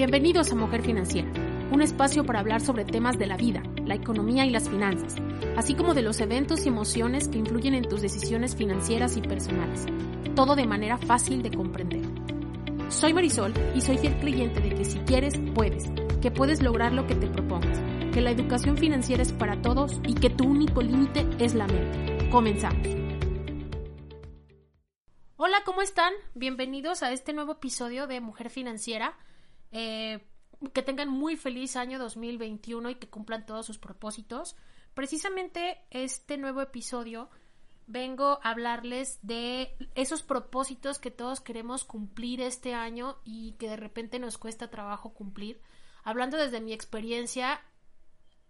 Bienvenidos a Mujer Financiera, un espacio para hablar sobre temas de la vida, la economía y las finanzas, así como de los eventos y emociones que influyen en tus decisiones financieras y personales, todo de manera fácil de comprender. Soy Marisol y soy fiel creyente de que si quieres, puedes, que puedes lograr lo que te propongas, que la educación financiera es para todos y que tu único límite es la mente. Comenzamos. Hola, ¿cómo están? Bienvenidos a este nuevo episodio de Mujer Financiera. Eh, que tengan muy feliz año 2021 y que cumplan todos sus propósitos. Precisamente este nuevo episodio vengo a hablarles de esos propósitos que todos queremos cumplir este año y que de repente nos cuesta trabajo cumplir. Hablando desde mi experiencia,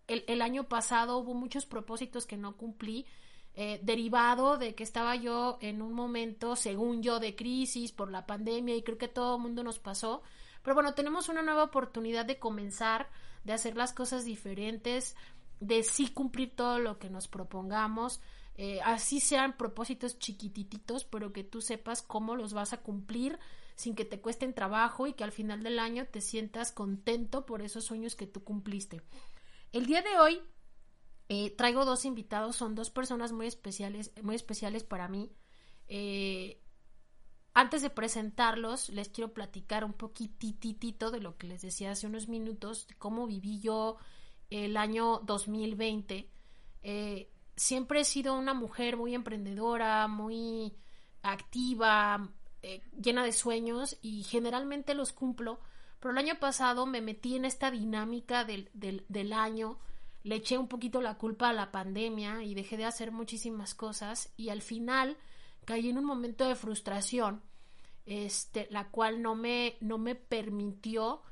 el, año pasado hubo muchos propósitos que no cumplí, eh, derivado de que estaba yo en un momento, según yo, de crisis por la pandemia y creo que todo el mundo nos pasó pero bueno, tenemos una nueva oportunidad de comenzar, de hacer las cosas diferentes, de sí cumplir todo lo que nos propongamos. Eh, así sean propósitos chiquititos, pero que tú sepas cómo los vas a cumplir sin que te cuesten trabajo y que al final del año te sientas contento por esos sueños que tú cumpliste. El día de hoy eh, traigo dos invitados, son dos personas muy especiales, muy especiales para mí. Eh, antes de presentarlos, les quiero platicar un poquititito de lo que les decía hace unos minutos, de cómo viví yo el año 2020. Eh, siempre he sido una mujer muy emprendedora, muy activa, eh, llena de sueños y generalmente los cumplo. Pero el año pasado me metí en esta dinámica del año, le eché un poquito la culpa a la pandemia y dejé de hacer muchísimas cosas y al final caí en un momento de frustración, este, la cual no me, no me permitió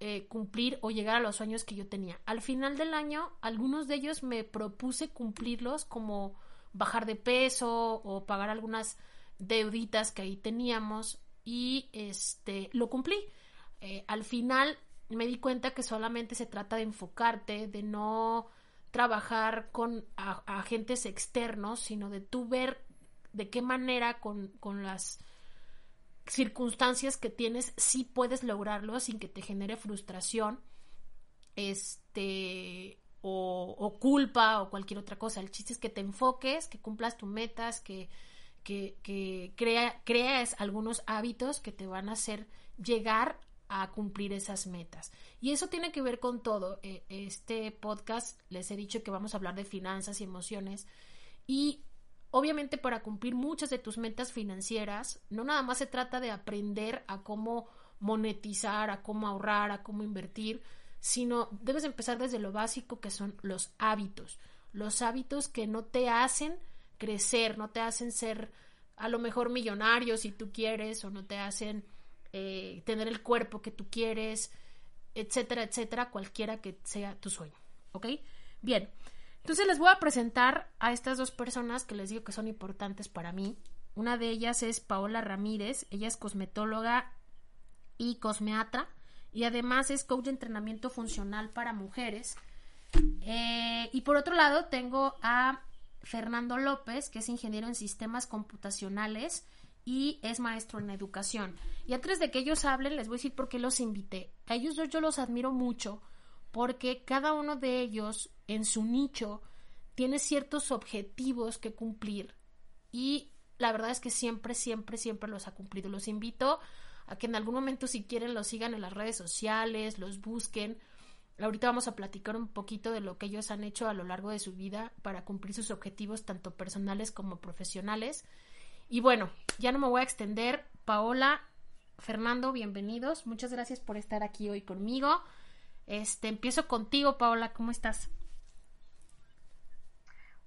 eh, cumplir o llegar a los sueños que yo tenía. Al final del año, algunos de ellos me propuse cumplirlos como bajar de peso o pagar algunas deuditas que ahí teníamos y este lo cumplí. Eh, al final me di cuenta que solamente se trata de enfocarte, de no trabajar con agentes externos, sino de tú ver de qué manera con, las circunstancias que tienes sí puedes lograrlo sin que te genere frustración este o, culpa o cualquier otra cosa el chiste es que te enfoques que cumplas tus metas que que, que crea, creas algunos hábitos que te van a hacer llegar a cumplir esas metas. Y eso tiene que ver con todo. E, este podcast les he dicho que vamos a hablar de finanzas y emociones y Obviamente para cumplir muchas de tus metas financieras, no nada más se trata de aprender a cómo monetizar, a cómo ahorrar, a cómo invertir, sino debes empezar desde lo básico que son los hábitos, los hábitos que no te hacen crecer, no te hacen ser a lo mejor millonario si tú quieres o no te hacen eh, tener el cuerpo que tú quieres, etcétera, etcétera, cualquiera que sea tu sueño, ¿ok? Bien, entonces les voy a presentar a estas dos personas que les digo que son importantes para mí. Una de ellas es Paola Ramírez, ella es cosmetóloga y cosmeatra y además es coach de entrenamiento funcional para mujeres. Eh, y por otro lado tengo a Fernando López, que es ingeniero en sistemas computacionales y es maestro en educación. Y antes de que ellos hablen, les voy a decir por qué los invité. A ellos dos yo los admiro mucho porque cada uno de ellos en su nicho tiene ciertos objetivos que cumplir y la verdad es que siempre, siempre, siempre los ha cumplido. Los invito a que en algún momento si quieren los sigan en las redes sociales, los busquen. Ahorita vamos a platicar un poquito de lo que ellos han hecho a lo largo de su vida para cumplir sus objetivos tanto personales como profesionales. Y bueno, ya no me voy a extender. Paola, Fernando, bienvenidos. Muchas gracias por estar aquí hoy conmigo. Este, empiezo contigo, Paola, ¿cómo estás?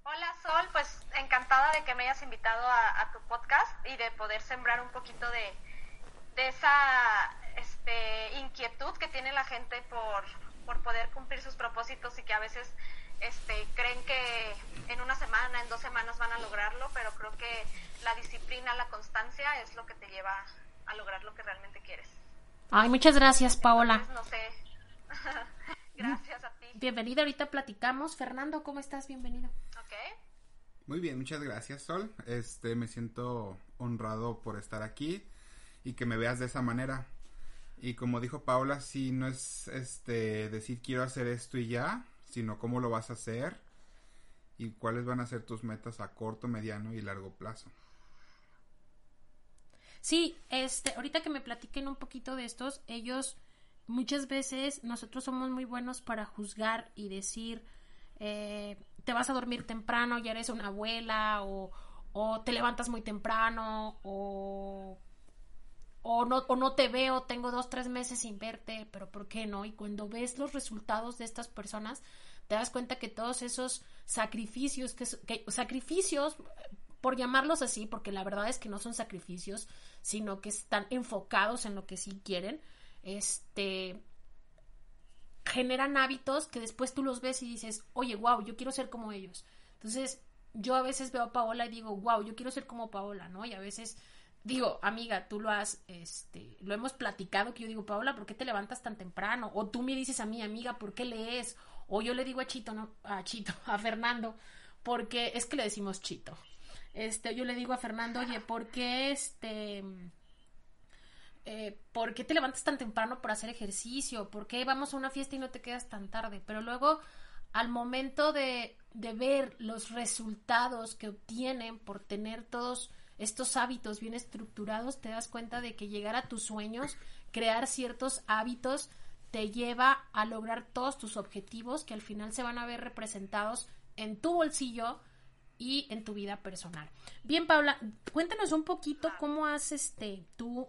Hola Sol, pues encantada de que me hayas invitado a, tu podcast y de poder sembrar un poquito de, esa este, inquietud que tiene la gente por, poder cumplir sus propósitos y que a veces este, creen que en una semana, en dos semanas van a lograrlo, pero creo que la disciplina, la constancia es lo que te lleva a lograr lo que realmente quieres. Ay, muchas gracias, Paola. no sé. gracias a ti. Bienvenido, ahorita platicamos. Fernando, ¿cómo estás? Bienvenido. Muy bien, muchas gracias, Sol. Este, me siento honrado por estar aquí y que me veas de esa manera. Y como dijo Paula, sí, no es este decir quiero hacer esto y ya, sino cómo lo vas a hacer y cuáles van a ser tus metas a corto, mediano y largo plazo. Sí, este, ahorita que me platiquen un poquito de estos, ellos muchas veces nosotros somos muy buenos para juzgar y decir eh, te vas a dormir temprano, ya eres una abuela o, o te levantas muy temprano o o no, o no te veo, tengo dos, tres meses sin verte, pero ¿por qué no? Y cuando ves los resultados de estas personas, te das cuenta que todos esos sacrificios, que, que sacrificios, por llamarlos así, porque la verdad es que no son sacrificios, sino que están enfocados en lo que sí quieren, este generan hábitos que después tú los ves y dices, oye, wow, yo quiero ser como ellos. Entonces, yo a veces veo a Paola y digo, wow, yo quiero ser como Paola, ¿no? Y a veces digo, amiga, tú lo has, este, lo hemos platicado, que yo digo, Paola, ¿por qué te levantas tan temprano? O tú me dices a mí, amiga, ¿por qué lees? O yo le digo a Chito, no, a Chito, a Fernando, porque es que le decimos Chito. Este, yo le digo a Fernando, oye, ¿por qué este... Eh, ¿Por qué te levantas tan temprano para hacer ejercicio? ¿Por qué vamos a una fiesta y no te quedas tan tarde? Pero luego, al momento de, ver los resultados que obtienen por tener todos estos hábitos bien estructurados, te das cuenta de que llegar a tus sueños, crear ciertos hábitos, te lleva a lograr todos tus objetivos que al final se van a ver representados en tu bolsillo y en tu vida personal. Bien, Paula, cuéntanos un poquito cómo has este tú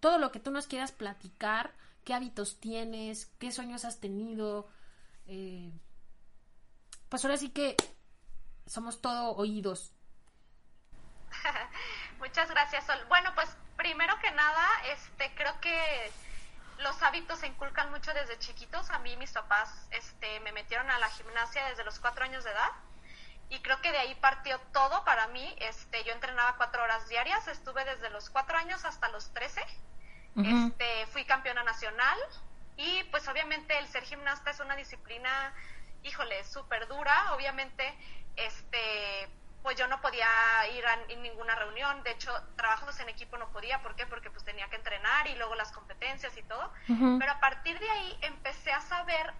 todo lo que tú nos quieras platicar, qué hábitos tienes, qué sueños has tenido. Eh, pues ahora sí que somos todo oídos. Muchas gracias, Sol. Bueno, pues primero que nada, este, creo que los hábitos se inculcan mucho desde chiquitos. A mí mis papás este, me metieron a la gimnasia desde los cuatro años de edad y creo que de ahí partió todo para mí. Este, yo entrenaba cuatro horas diarias, estuve desde los cuatro años hasta los trece. Este, fui campeona nacional y pues obviamente el ser gimnasta es una disciplina, híjole, súper dura. Obviamente, este, pues yo no podía ir a ninguna reunión, de hecho, trabajos en equipo no podía, ¿por qué? Porque pues tenía que entrenar y luego las competencias y todo, pero a partir de ahí empecé a saber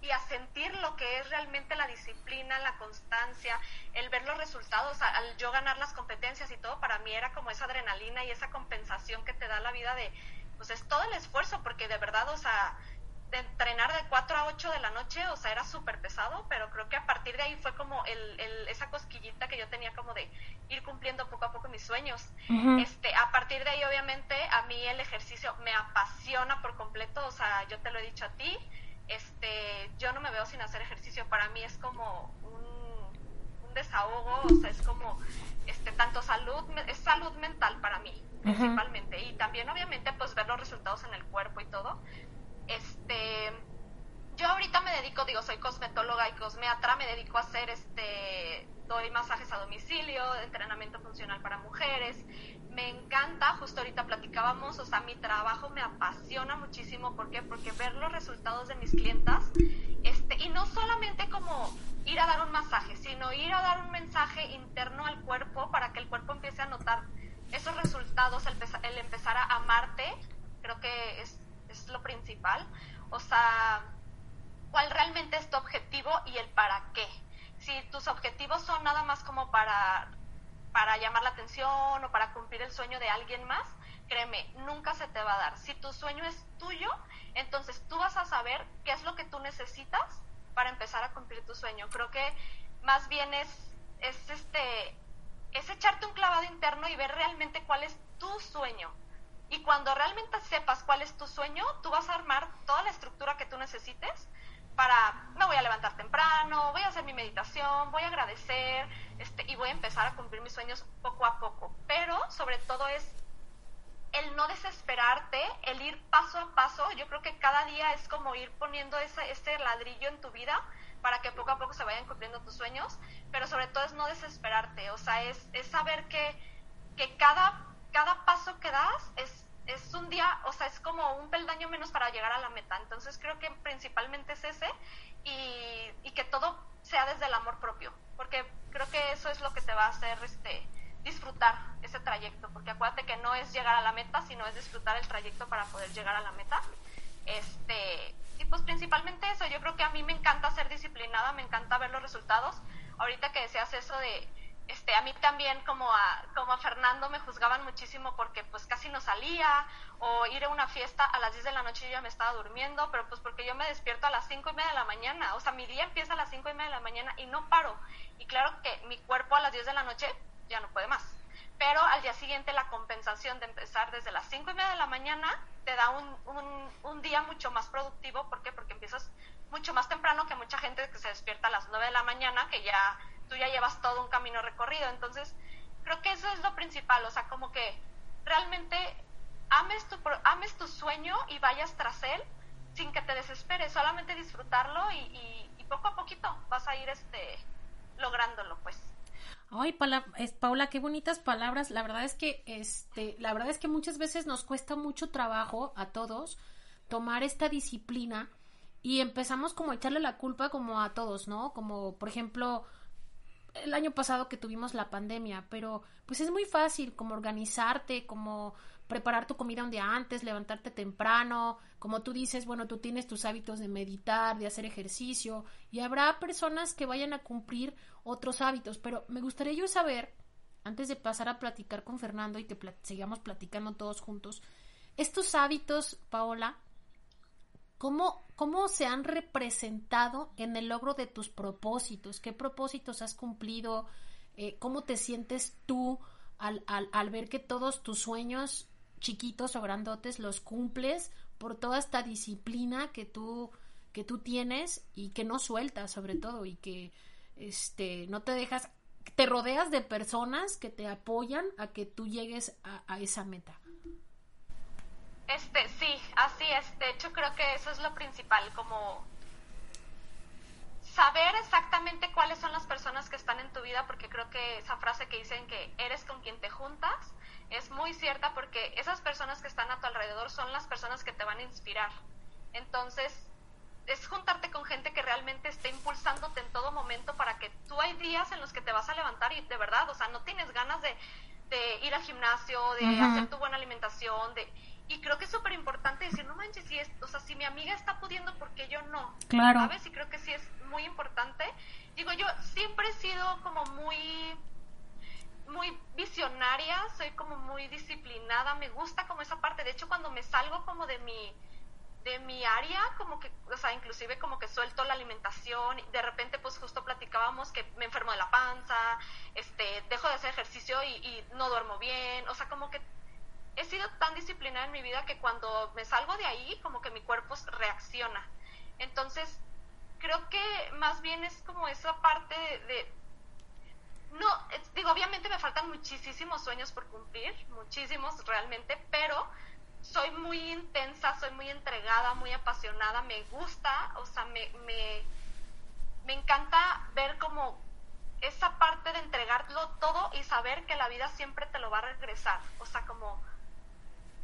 y a sentir lo que es realmente la disciplina, la constancia, el ver los resultados, al yo ganar las competencias y todo, para mí era como esa adrenalina y esa compensación que te da la vida de, pues es todo el esfuerzo, porque de verdad, o sea, de entrenar de 4 a 8 de la noche, o sea, era súper pesado, pero creo que a partir de ahí fue como el, esa cosquillita que yo tenía como de ir cumpliendo poco a poco mis sueños. este, a partir de ahí, obviamente, a mí el ejercicio me apasiona por completo, o sea, yo te lo he dicho a ti, este, yo no me veo sin hacer ejercicio, para mí es como un, un desahogo, o sea, es como, este, tanto salud, es salud mental para mí, principalmente, y también obviamente pues ver los resultados en el cuerpo y todo, este, yo ahorita me dedico, digo, soy cosmetóloga y cosmeatra, me dedico a hacer, este, doy masajes a domicilio, entrenamiento funcional para mujeres. Me encanta, justo ahorita platicábamos, o sea, mi trabajo me apasiona muchísimo. ¿Por qué? Porque ver los resultados de mis clientas, este, y no solamente como ir a dar un masaje, sino ir a dar un mensaje interno al cuerpo para que el cuerpo empiece a notar esos resultados, el, el empezar a amarte, creo que es es lo principal. O sea, cuál realmente es tu objetivo y el para qué. Si tus objetivos son nada más como para, para llamar la atención o para cumplir el sueño de alguien más, créeme, nunca se te va a dar. Si tu sueño es tuyo, entonces tú vas a saber qué es lo que tú necesitas para empezar a cumplir tu sueño. Creo que más bien es, es este es echarte un clavado interno y ver realmente cuál es tu sueño y cuando realmente sepas cuál es tu sueño, tú vas a armar toda la estructura que tú necesites para, me voy a levantar temprano, voy a hacer mi meditación, voy a agradecer este, y voy a empezar a cumplir mis sueños poco a poco. Pero sobre todo es el no desesperarte, el ir paso a paso. Yo creo que cada día es como ir poniendo ese, ese ladrillo en tu vida para que poco a poco se vayan cumpliendo tus sueños, pero sobre todo es no desesperarte, o sea, es, es saber que, que cada cada paso que das es, es un día, o sea, es como un peldaño menos para llegar a la meta. Entonces creo que principalmente es ese y, que todo sea desde el amor propio, porque creo que eso es lo que te va a hacer este disfrutar ese trayecto, porque acuérdate que no es llegar a la meta, sino es disfrutar el trayecto para poder llegar a la meta. Este, y pues principalmente eso, yo creo que a mí me encanta ser disciplinada, me encanta ver los resultados. Ahorita que deseas eso de, este, a mí también como a, como a Fernando me juzgaban muchísimo porque pues casi no salía o ir a una fiesta a las 10 de la noche yo ya me estaba durmiendo, pero pues porque yo me despierto a las 5 y media de la mañana, o sea, mi día empieza a las 5 y media de la mañana y no paro. Y claro que mi cuerpo a las 10 de la noche ya no puede más. Pero al día siguiente la compensación de empezar desde las 5 y media de la mañana te da un, un, un día mucho más productivo. ¿Por qué? Porque empiezas mucho más temprano que mucha gente que se despierta a las 9 de la mañana, que ya tú ya llevas todo un camino recorrido. Entonces, creo que eso es lo principal, o sea, como que realmente ames tu, ames tu sueño y vayas tras él sin que te desesperes, solamente disfrutarlo y, y, poco a poquito vas a ir este lográndolo, pues. Ay, Paula, qué bonitas palabras. La verdad es que, este, la verdad es que muchas veces nos cuesta mucho trabajo a todos tomar esta disciplina y empezamos como a echarle la culpa como a todos, ¿no? Como, por ejemplo, el año pasado que tuvimos la pandemia, pero pues es muy fácil como organizarte, como preparar tu comida un día antes, levantarte temprano, como tú dices, bueno, tú tienes tus hábitos de meditar, de hacer ejercicio, y habrá personas que vayan a cumplir otros hábitos, pero me gustaría yo saber, antes de pasar a platicar con Fernando y que sigamos platicando todos juntos, estos hábitos, Paola, ¿cómo, ¿cómo se han representado en el logro de tus propósitos? ¿Qué propósitos has cumplido? Eh, ¿Cómo te sientes tú al, al, al ver que todos tus sueños chiquitos o grandotes los cumples por toda esta disciplina que tú que tú tienes y que no sueltas sobre todo y que este no te dejas te rodeas de personas que te apoyan a que tú llegues a, a esa meta este sí así es de hecho creo que eso es lo principal como saber exactamente cuáles son las personas que están en tu vida porque creo que esa frase que dicen que eres con quien te juntas es muy cierta porque esas personas que están a tu alrededor son las personas que te van a inspirar. Entonces, es juntarte con gente que realmente esté impulsándote en todo momento para que tú hay días en los que te vas a levantar y de verdad, o sea, no tienes ganas de, ir al gimnasio, de hacer tu buena alimentación, de y creo que es súper importante decir, no manches, si es, o sea, si mi amiga está pudiendo, ¿por qué yo no? Claro. ¿Sabes? Y creo que sí es muy importante. Digo, yo siempre he sido como muy muy visionaria, soy como muy disciplinada, me gusta como esa parte. De hecho, cuando me salgo como de mi de mi área, como que, o sea, inclusive como que suelto la alimentación, de repente pues justo platicábamos que me enfermo de la panza, este, dejo de hacer ejercicio y, y no duermo bien, o sea, como que he sido tan disciplinada en mi vida que cuando me salgo de ahí, como que mi cuerpo reacciona. Entonces, creo que más bien es como esa parte de, no, digo, obviamente me faltan muchísimos sueños por cumplir, muchísimos realmente, pero soy muy intensa, soy muy entregada, muy apasionada, me gusta, o sea, me, me, me encanta ver como esa parte de entregarlo todo y saber que la vida siempre te lo va a regresar, o sea, como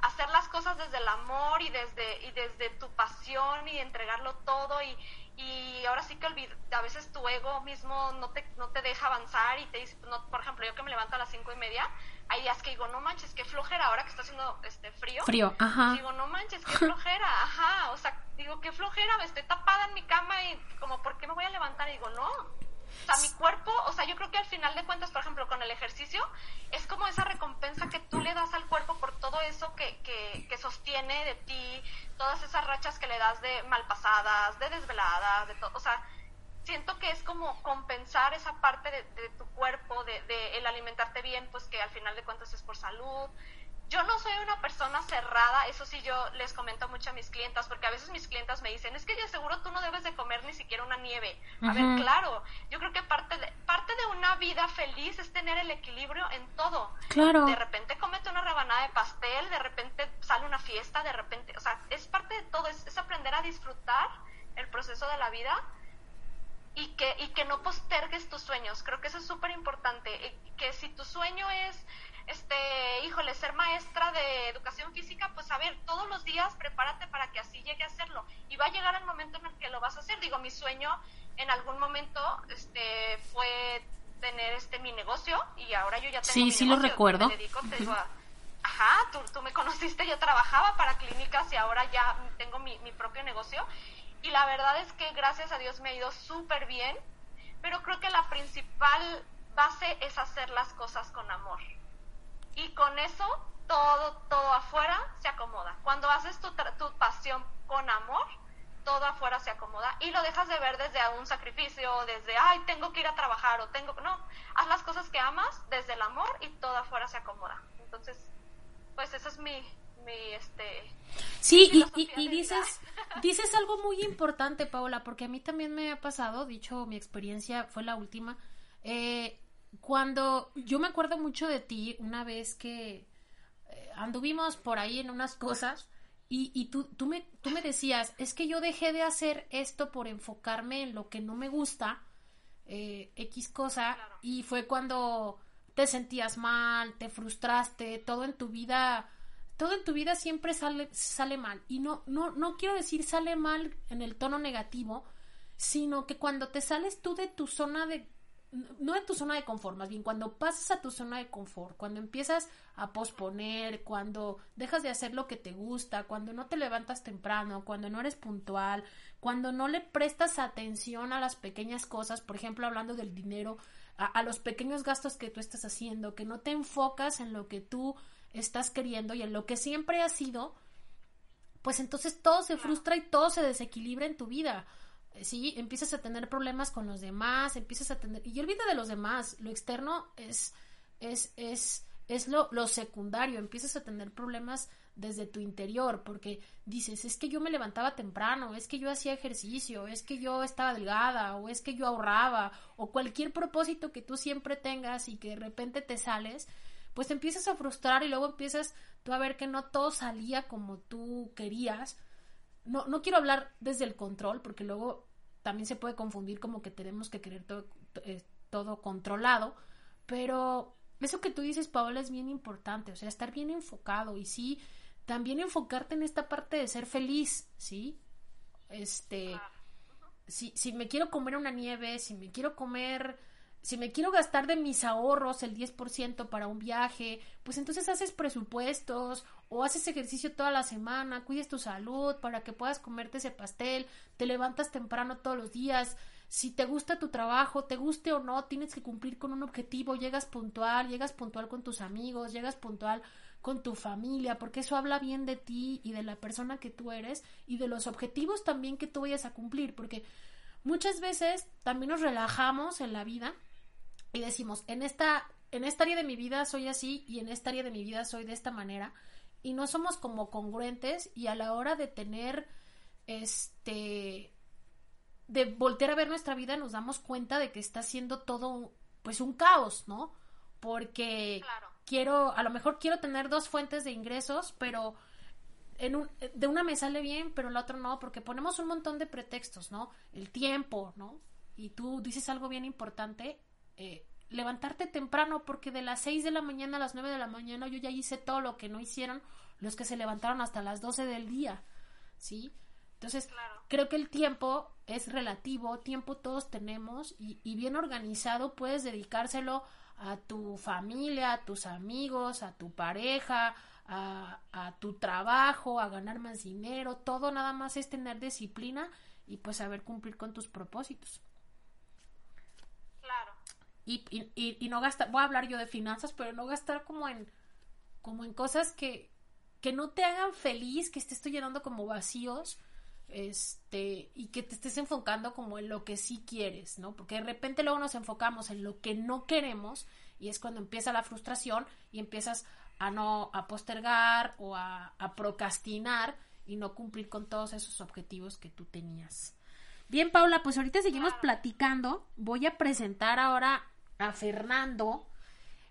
hacer las cosas desde el amor y desde, y desde tu pasión y entregarlo todo y, y ahora sí que a veces tu ego mismo no te, no te deja avanzar y te dice, no, por ejemplo, yo que me levanto a las cinco y media, hay días que digo, no manches, qué flojera, ahora que está haciendo este frío. Frío, ajá. Digo, no manches, qué flojera, ajá, o sea, digo, qué flojera, me estoy tapada en mi cama y como, ¿por qué me voy a levantar? Y digo, no, o sea, mi cuerpo, o sea, yo creo que al final de cuentas, por ejemplo, con el ejercicio, es como esa recompensa que tú le das al cuerpo por todo eso que, que, que sostiene de ti, todas esas rachas que le das de malpasadas, de desveladas, de todo, o sea, siento que es como compensar esa parte de, de tu cuerpo, de, de, el alimentarte bien, pues que al final de cuentas es por salud, yo no soy una persona cerrada, eso sí yo les comento mucho a mis clientas, porque a veces mis clientas me dicen, es que yo seguro tú no debes de comer ni siquiera una nieve. A ver, claro, yo creo que parte de, parte de una vida feliz es tener el equilibrio en todo. Claro. De repente comete una rebanada de pastel, de repente sale una fiesta, de repente, o sea, es parte de todo, es, es aprender a disfrutar el proceso de la vida y que, y que no postergues tus sueños. Creo que eso es súper importante. Que si tu sueño es este, híjole, ser maestra de educación física, pues a ver, todos los días prepárate para que así llegue a hacerlo. Y va a llegar el momento en el que lo vas a hacer. Digo, mi sueño en algún momento este, fue tener este mi negocio y ahora yo ya tengo sí, mi sí negocio. lo recuerdo. Me dedico, te digo, a- ajá, tú, tú me conociste, yo trabajaba para clínicas y ahora ya tengo mi, mi propio negocio. Y la verdad es que gracias a Dios me ha ido súper bien, pero creo que la principal base es hacer las cosas con amor. Y con eso todo, todo afuera se acomoda. Cuando haces tu, tu pasión con amor, todo afuera se acomoda y lo dejas de ver desde un sacrificio, desde, ay, tengo que ir a trabajar o tengo... No, haz las cosas que amas desde el amor y todo afuera se acomoda. Entonces, pues eso es mi, mi este... Sí, y, dices, dices algo muy importante, Paola, porque a mí también me ha pasado, dicho mi experiencia fue la última, eh, cuando yo me acuerdo mucho de ti una vez que eh, anduvimos por ahí en unas cosas y, y tú, tú, me, tú me decías, es que yo dejé de hacer esto por enfocarme en lo que no me gusta, eh, X cosa, Claro. y fue cuando te sentías mal, te frustraste, todo en tu vida, todo en tu vida siempre sale, sale mal. Y no, no, no quiero decir sale mal en el tono negativo, sino que cuando te sales tú de tu zona de no de tu zona de confort, más bien cuando pasas a tu zona de confort, cuando empiezas a posponer, cuando dejas de hacer lo que te gusta, cuando no te levantas temprano, cuando no eres puntual, cuando no le prestas atención a las pequeñas cosas, por ejemplo, hablando del dinero, a, a los pequeños gastos que tú estás haciendo, que no te enfocas en lo que tú estás queriendo y en lo que siempre has sido, pues entonces todo se frustra y todo se desequilibra en tu vida. Sí, empiezas a tener problemas con los demás, empiezas a tener... Y olvida de los demás, lo externo es, es, es, es lo, lo secundario, empiezas a tener problemas desde tu interior, porque dices, es que yo me levantaba temprano, es que yo hacía ejercicio, es que yo estaba delgada, o es que yo ahorraba, o cualquier propósito que tú siempre tengas y que de repente te sales, pues te empiezas a frustrar y luego empiezas tú a ver que no todo salía como tú querías. No, no quiero hablar desde el control, porque luego también se puede confundir como que tenemos que querer todo, eh, todo controlado, pero eso que tú dices, Paola, es bien importante, o sea, estar bien enfocado y sí, también enfocarte en esta parte de ser feliz, ¿sí? Este, si, si me quiero comer una nieve, si me quiero comer, si me quiero gastar de mis ahorros el 10% para un viaje, pues entonces haces presupuestos o haces ejercicio toda la semana, cuides tu salud para que puedas comerte ese pastel, te levantas temprano todos los días, si te gusta tu trabajo, te guste o no, tienes que cumplir con un objetivo, llegas puntual, llegas puntual con tus amigos, llegas puntual con tu familia, porque eso habla bien de ti y de la persona que tú eres y de los objetivos también que tú vayas a cumplir, porque muchas veces también nos relajamos en la vida y decimos, en esta, en esta área de mi vida soy así y en esta área de mi vida soy de esta manera y no somos como congruentes y a la hora de tener este de voltear a ver nuestra vida nos damos cuenta de que está siendo todo pues un caos, ¿no? Porque Claro. quiero, a lo mejor quiero tener dos fuentes de ingresos, pero en un, de una me sale bien, pero la otra no, porque ponemos un montón de pretextos, ¿no? El tiempo, ¿no? Y tú dices algo bien importante, eh, levantarte temprano, porque de las 6 de la mañana a las 9 de la mañana yo ya hice todo lo que no hicieron los que se levantaron hasta las 12 del día, ¿sí? Entonces, Claro. creo que el tiempo es relativo, tiempo todos tenemos y, y bien organizado puedes dedicárselo a tu familia, a tus amigos, a tu pareja, a, a tu trabajo, a ganar más dinero, todo nada más es tener disciplina y pues saber cumplir con tus propósitos. Y, y, y- y no gastar, voy a hablar yo de finanzas, pero no gastar como en, como en cosas que, que no te hagan feliz, que estés llenando como vacíos, este, y que te estés enfocando como en lo que sí quieres, ¿no? Porque de repente luego nos enfocamos en lo que no queremos y es cuando empieza la frustración y empiezas a no, a postergar o a, a procrastinar y no cumplir con todos esos objetivos que tú tenías. Bien, Paula, pues ahorita seguimos platicando. Voy a presentar ahora a Fernando.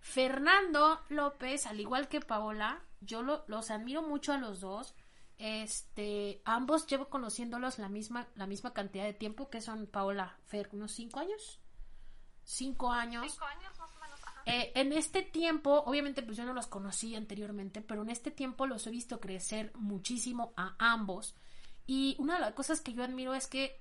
Fernando López, al igual que Paola, yo lo- los admiro mucho a los dos. Este, ambos llevo conociéndolos la misma, la misma cantidad de tiempo, que son Paola, Fer, unos cinco años. Cinco años. Cinco años más o menos. Eh, en este tiempo, obviamente pues yo no los conocí anteriormente, pero en este tiempo los he visto crecer muchísimo a ambos. Y una de las cosas que yo admiro es que,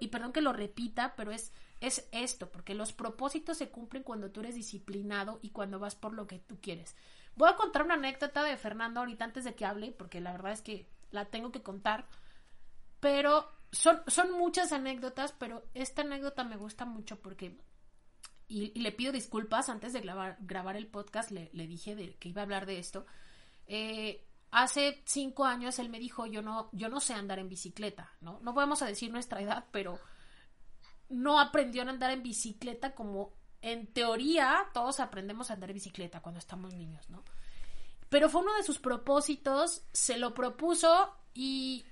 y perdón que lo repita, pero es es esto, porque los propósitos se cumplen cuando tú eres disciplinado y cuando vas por lo que tú quieres. Voy a contar una anécdota de Fernando ahorita antes de que hable, porque la verdad es que la tengo que contar. Pero son, son muchas anécdotas, pero esta anécdota me gusta mucho porque, y, le pido disculpas, antes de grabar, grabar el podcast le, le dije de, que iba a hablar de esto. Eh, hace cinco años él me dijo, yo no, yo no sé andar en bicicleta, ¿no? No vamos a decir nuestra edad, pero no aprendió a andar en bicicleta como en teoría todos aprendemos a andar en bicicleta cuando estamos niños, ¿no? Pero fue uno de sus propósitos, se lo propuso y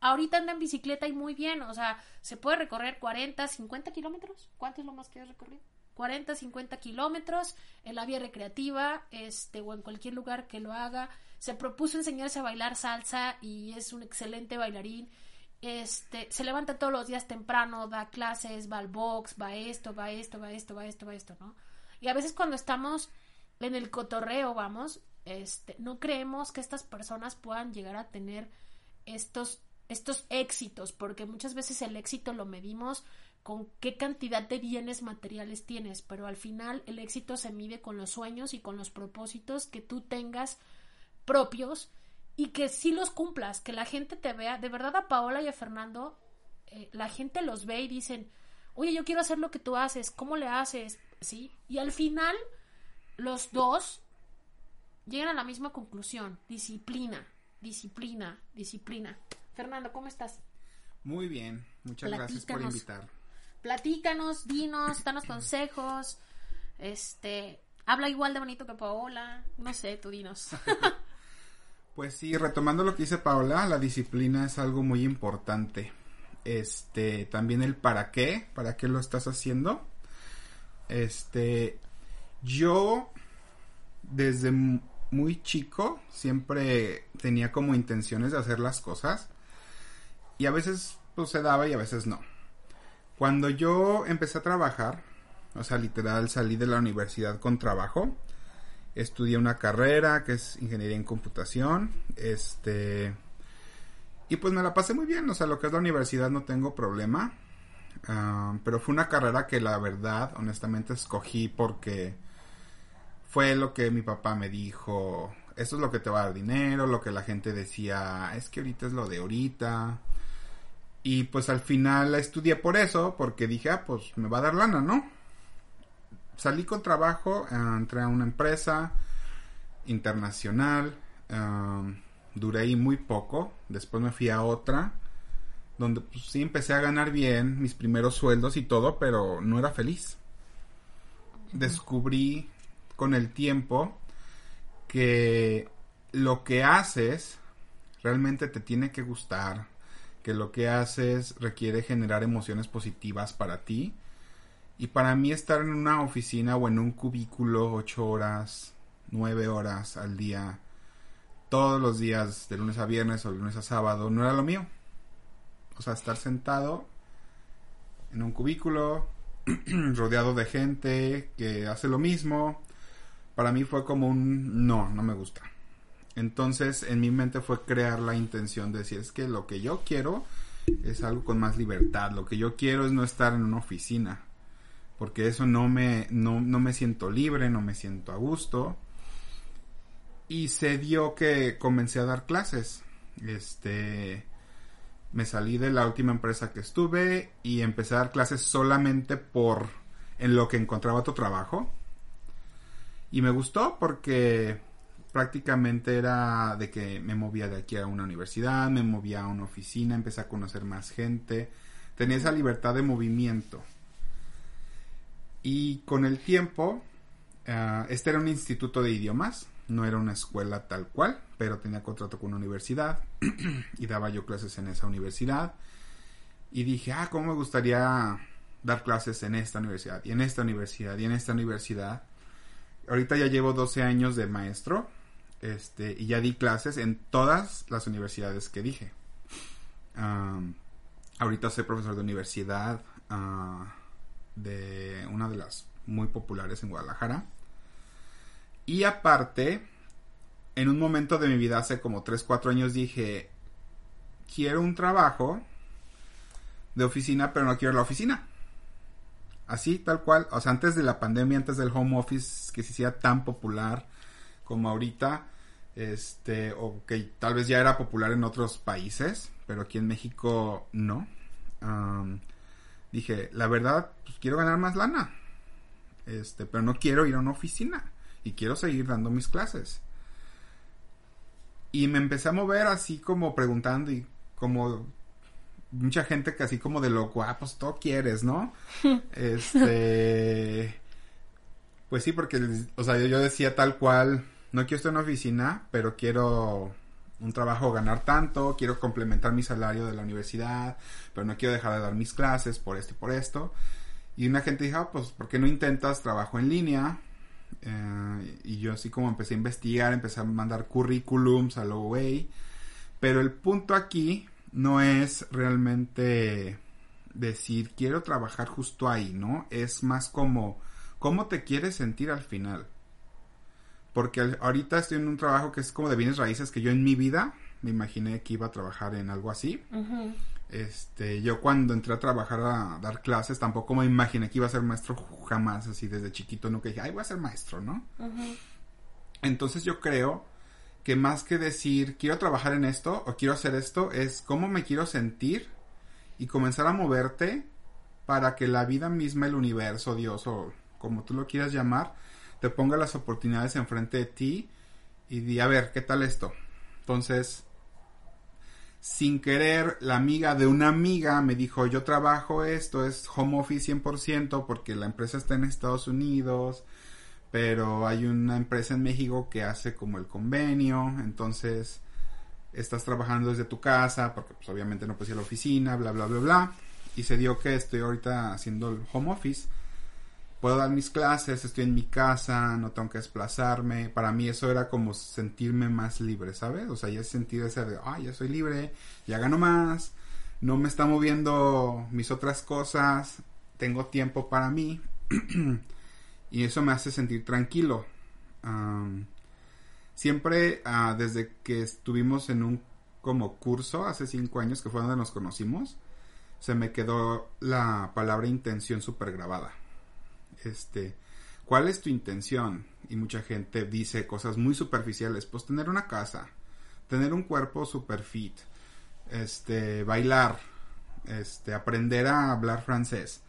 ahorita anda en bicicleta y muy bien, o sea, se puede recorrer 40, 50 kilómetros. ¿Cuánto es lo más que has recorrido? 40, 50 kilómetros en la vía recreativa, este, o en cualquier lugar que lo haga. Se propuso enseñarse a bailar salsa y es un excelente bailarín. Este, se levanta todos los días temprano, da clases, va al box, va esto, va esto, va esto, va esto, va esto, ¿no? Y a veces cuando estamos en el cotorreo, vamos, este, no creemos que estas personas puedan llegar a tener estos estos éxitos, porque muchas veces el éxito lo medimos con qué cantidad de bienes materiales tienes, pero al final el éxito se mide con los sueños y con los propósitos que tú tengas propios y que sí los cumplas, que la gente te vea. De verdad a Paola y a Fernando, eh, la gente los ve y dicen, oye, yo quiero hacer lo que tú haces, ¿cómo le haces? ¿Sí? Y al final los dos llegan a la misma conclusión, disciplina, disciplina, disciplina. Fernando, ¿cómo estás? Muy bien, muchas gracias por invitar. Platícanos, dinos, danos consejos. Este, habla igual de bonito que Paola, no sé, tú dinos. pues sí, retomando lo que dice Paola, la disciplina es algo muy importante. Este, también el para qué, para qué lo estás haciendo. Este, yo desde muy chico siempre tenía como intenciones de hacer las cosas y a veces pues se daba y a veces no. Cuando yo empecé a trabajar, o sea, literal salí de la universidad con trabajo, estudié una carrera que es ingeniería en computación, este y pues me la pasé muy bien, o sea, lo que es la universidad no tengo problema. Ah, pero fue una carrera que la verdad, honestamente, escogí porque fue lo que mi papá me dijo. Esto es lo que te va a dar dinero, lo que la gente decía, es que ahorita es lo de ahorita. Y pues al final la estudié por eso, porque dije, ah, pues me va a dar lana, ¿no? Salí con trabajo, eh, entré a una empresa internacional, eh, duré ahí muy poco, después me fui a otra, donde pues sí empecé a ganar bien, mis primeros sueldos y todo, pero no era feliz. Descubrí con el tiempo que lo que haces realmente te tiene que gustar, que lo que haces requiere generar emociones positivas para ti. Y para mí estar en una oficina o en un cubículo ocho horas, nueve horas al día, todos los días, de lunes a viernes o de lunes a sábado, no era lo mío. O sea, estar sentado en un cubículo, rodeado de gente que hace lo mismo, para mí fue como un no, no me gusta. Entonces en mi mente fue crear la intención de decir es que lo que yo quiero es algo con más libertad, lo que yo quiero es no estar en una oficina, porque eso no me, no, no me siento libre, no me siento a gusto. Y se dio que comencé a dar clases. Este, me salí de la última empresa que estuve y empecé a dar clases solamente por en lo que encontraba otro trabajo. Y me gustó porque prácticamente era de que me movía de aquí a una universidad, me movía a una oficina, empecé a conocer más gente, tenía esa libertad de movimiento. Y con el tiempo, eh, este era un instituto de idiomas, no era una escuela tal cual, pero tenía contrato con una universidad y daba yo clases en esa universidad. Y dije, ah, ¿cómo me gustaría dar clases en esta universidad y en esta universidad y en esta universidad? Ahorita ya llevo 12 años de maestro este, y ya di clases en todas las universidades que dije. ahorita soy profesor de universidad ah, de una de las muy populares en Guadalajara. Y aparte, en un momento de mi vida, hace como 3, 4 años, dije, quiero un trabajo de oficina, pero no quiero la oficina. Así, tal cual. O sea, antes de la pandemia, antes del home office que se hiciera tan popular como ahorita, este, o que tal vez ya era popular en otros países, pero aquí en México no. Dije, la verdad, pues quiero ganar más lana. Este, pero no quiero ir a una oficina y quiero seguir dando mis clases. Y me empecé a mover así como preguntando y como mucha gente que así como de loco, ah, pues todo quieres, ¿no? este, pues sí, porque, o sea, yo decía tal cual, no quiero estar en una oficina, pero quiero un trabajo ganar tanto, quiero complementar mi salario de la universidad, pero no quiero dejar de dar mis clases por esto y por esto. Y una gente dijo, ah, pues, ¿por qué no intentas trabajo en línea? Eh, y yo así como empecé a investigar, empecé a mandar currículums a lo way. Pero el punto aquí no es realmente decir quiero trabajar justo ahí, ¿no? Es más como cómo te quieres sentir al final. Porque ahorita estoy en un trabajo que es como de bienes raíces que yo en mi vida me imaginé que iba a trabajar en algo así. Este, yo cuando entré a trabajar a dar clases tampoco me imaginé que iba a ser maestro jamás, así desde chiquito nunca dije, ay, voy a ser maestro, ¿no? Entonces yo creo que más que decir quiero trabajar en esto o quiero hacer esto, es cómo me quiero sentir y comenzar a moverte para que la vida misma, el universo, Dios o como tú lo quieras llamar, te ponga las oportunidades enfrente de ti y di, a ver, ¿qué tal esto? Entonces, sin querer, la amiga de una amiga me dijo, yo trabajo esto, es home office 100% porque la empresa está en Estados Unidos, pero hay una empresa en México que hace como el convenio, entonces estás trabajando desde tu casa, porque pues obviamente no puedes ir a la oficina, bla, bla, bla, bla, y se dio que estoy ahorita haciendo el home office, puedo dar mis clases, estoy en mi casa, no tengo que desplazarme, para mí eso era como sentirme más libre, ¿sabes? O sea, ya sentir ese de, ah, ya soy libre, ya gano más, no me está moviendo mis otras cosas, tengo tiempo para mí. y eso me hace sentir tranquilo. siempre ah, desde que estuvimos en un como curso hace cinco años que fue donde nos conocimos, se me quedó la palabra intención súper grabada. Este, ¿cuál es tu intención? Y mucha gente dice cosas muy superficiales, pues tener una casa, tener un cuerpo super fit, este, bailar, este, aprender a hablar francés,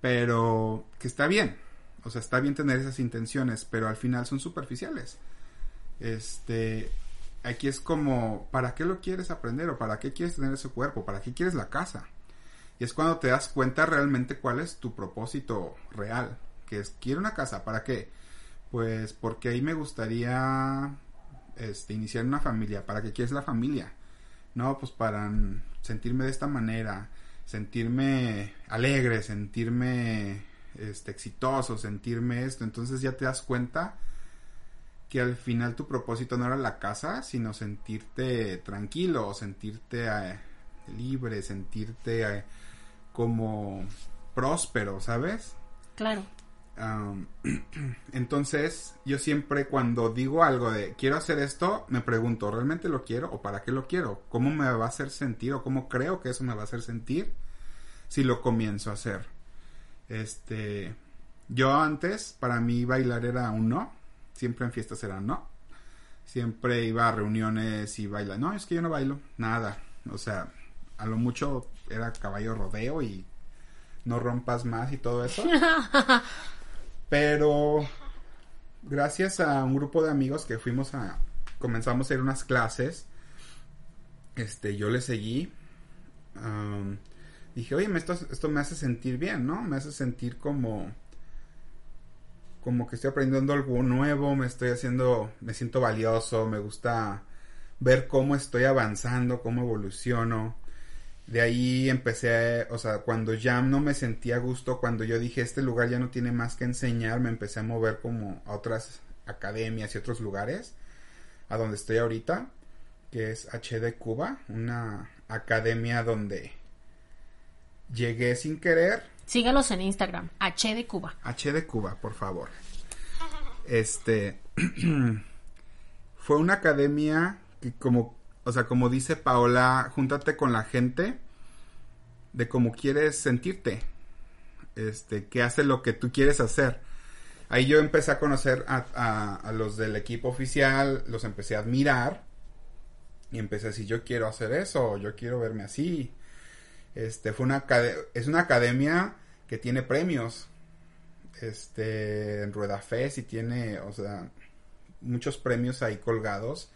pero que está bien, o sea, está bien tener esas intenciones, pero al final son superficiales. Este, aquí es como, ¿para qué lo quieres aprender? ¿O para qué quieres tener ese cuerpo? ¿Para qué quieres la casa? Y es cuando te das cuenta realmente cuál es tu propósito real. Que es, quiero una casa, ¿para qué? Pues porque ahí me gustaría este, iniciar una familia. ¿Para qué quieres la familia? No, pues para sentirme de esta manera, sentirme alegre, sentirme este, exitoso, sentirme esto. Entonces ya te das cuenta que al final tu propósito no era la casa, sino sentirte tranquilo, sentirte eh, libre, sentirte eh, como próspero, ¿sabes? Claro. entonces, yo siempre cuando digo algo de quiero hacer esto, me pregunto, ¿realmente lo quiero o para qué lo quiero? ¿Cómo me va a hacer sentir o cómo creo que eso me va a hacer sentir si lo comienzo a hacer? Este, yo antes, para mí bailar era un no. Siempre en fiestas era no. Siempre iba a reuniones y baila. No, es que yo no bailo. Nada. O sea, a lo mucho era caballo rodeo y no rompas más y todo eso. Pero gracias a un grupo de amigos que fuimos a comenzamos a ir unas clases. Este, yo le seguí dije, oye, esto, esto me hace sentir bien, ¿no? Me hace sentir como como que estoy aprendiendo algo nuevo, me estoy haciendo, me siento valioso, me gusta ver cómo estoy avanzando, cómo evoluciono. De ahí empecé, o sea, cuando ya no me sentía a gusto, cuando yo dije, este lugar ya no tiene más que enseñar, me empecé a mover como a otras academias y otros lugares, a donde estoy ahorita, que es HD Cuba, una academia donde Llegué sin querer. Sígalos en Instagram, H de Cuba. H de Cuba, por favor. Este fue una academia que como, o sea, como dice Paola, júntate con la gente de cómo quieres sentirte. este, que hace lo que tú quieres hacer. Ahí yo empecé a conocer a, los del equipo oficial, los empecé a admirar y empecé a decir, yo quiero hacer eso, yo quiero verme así. Este, fue una, es una academia que tiene premios, este, en Rueda Fest y tiene, o sea, muchos premios ahí colgados.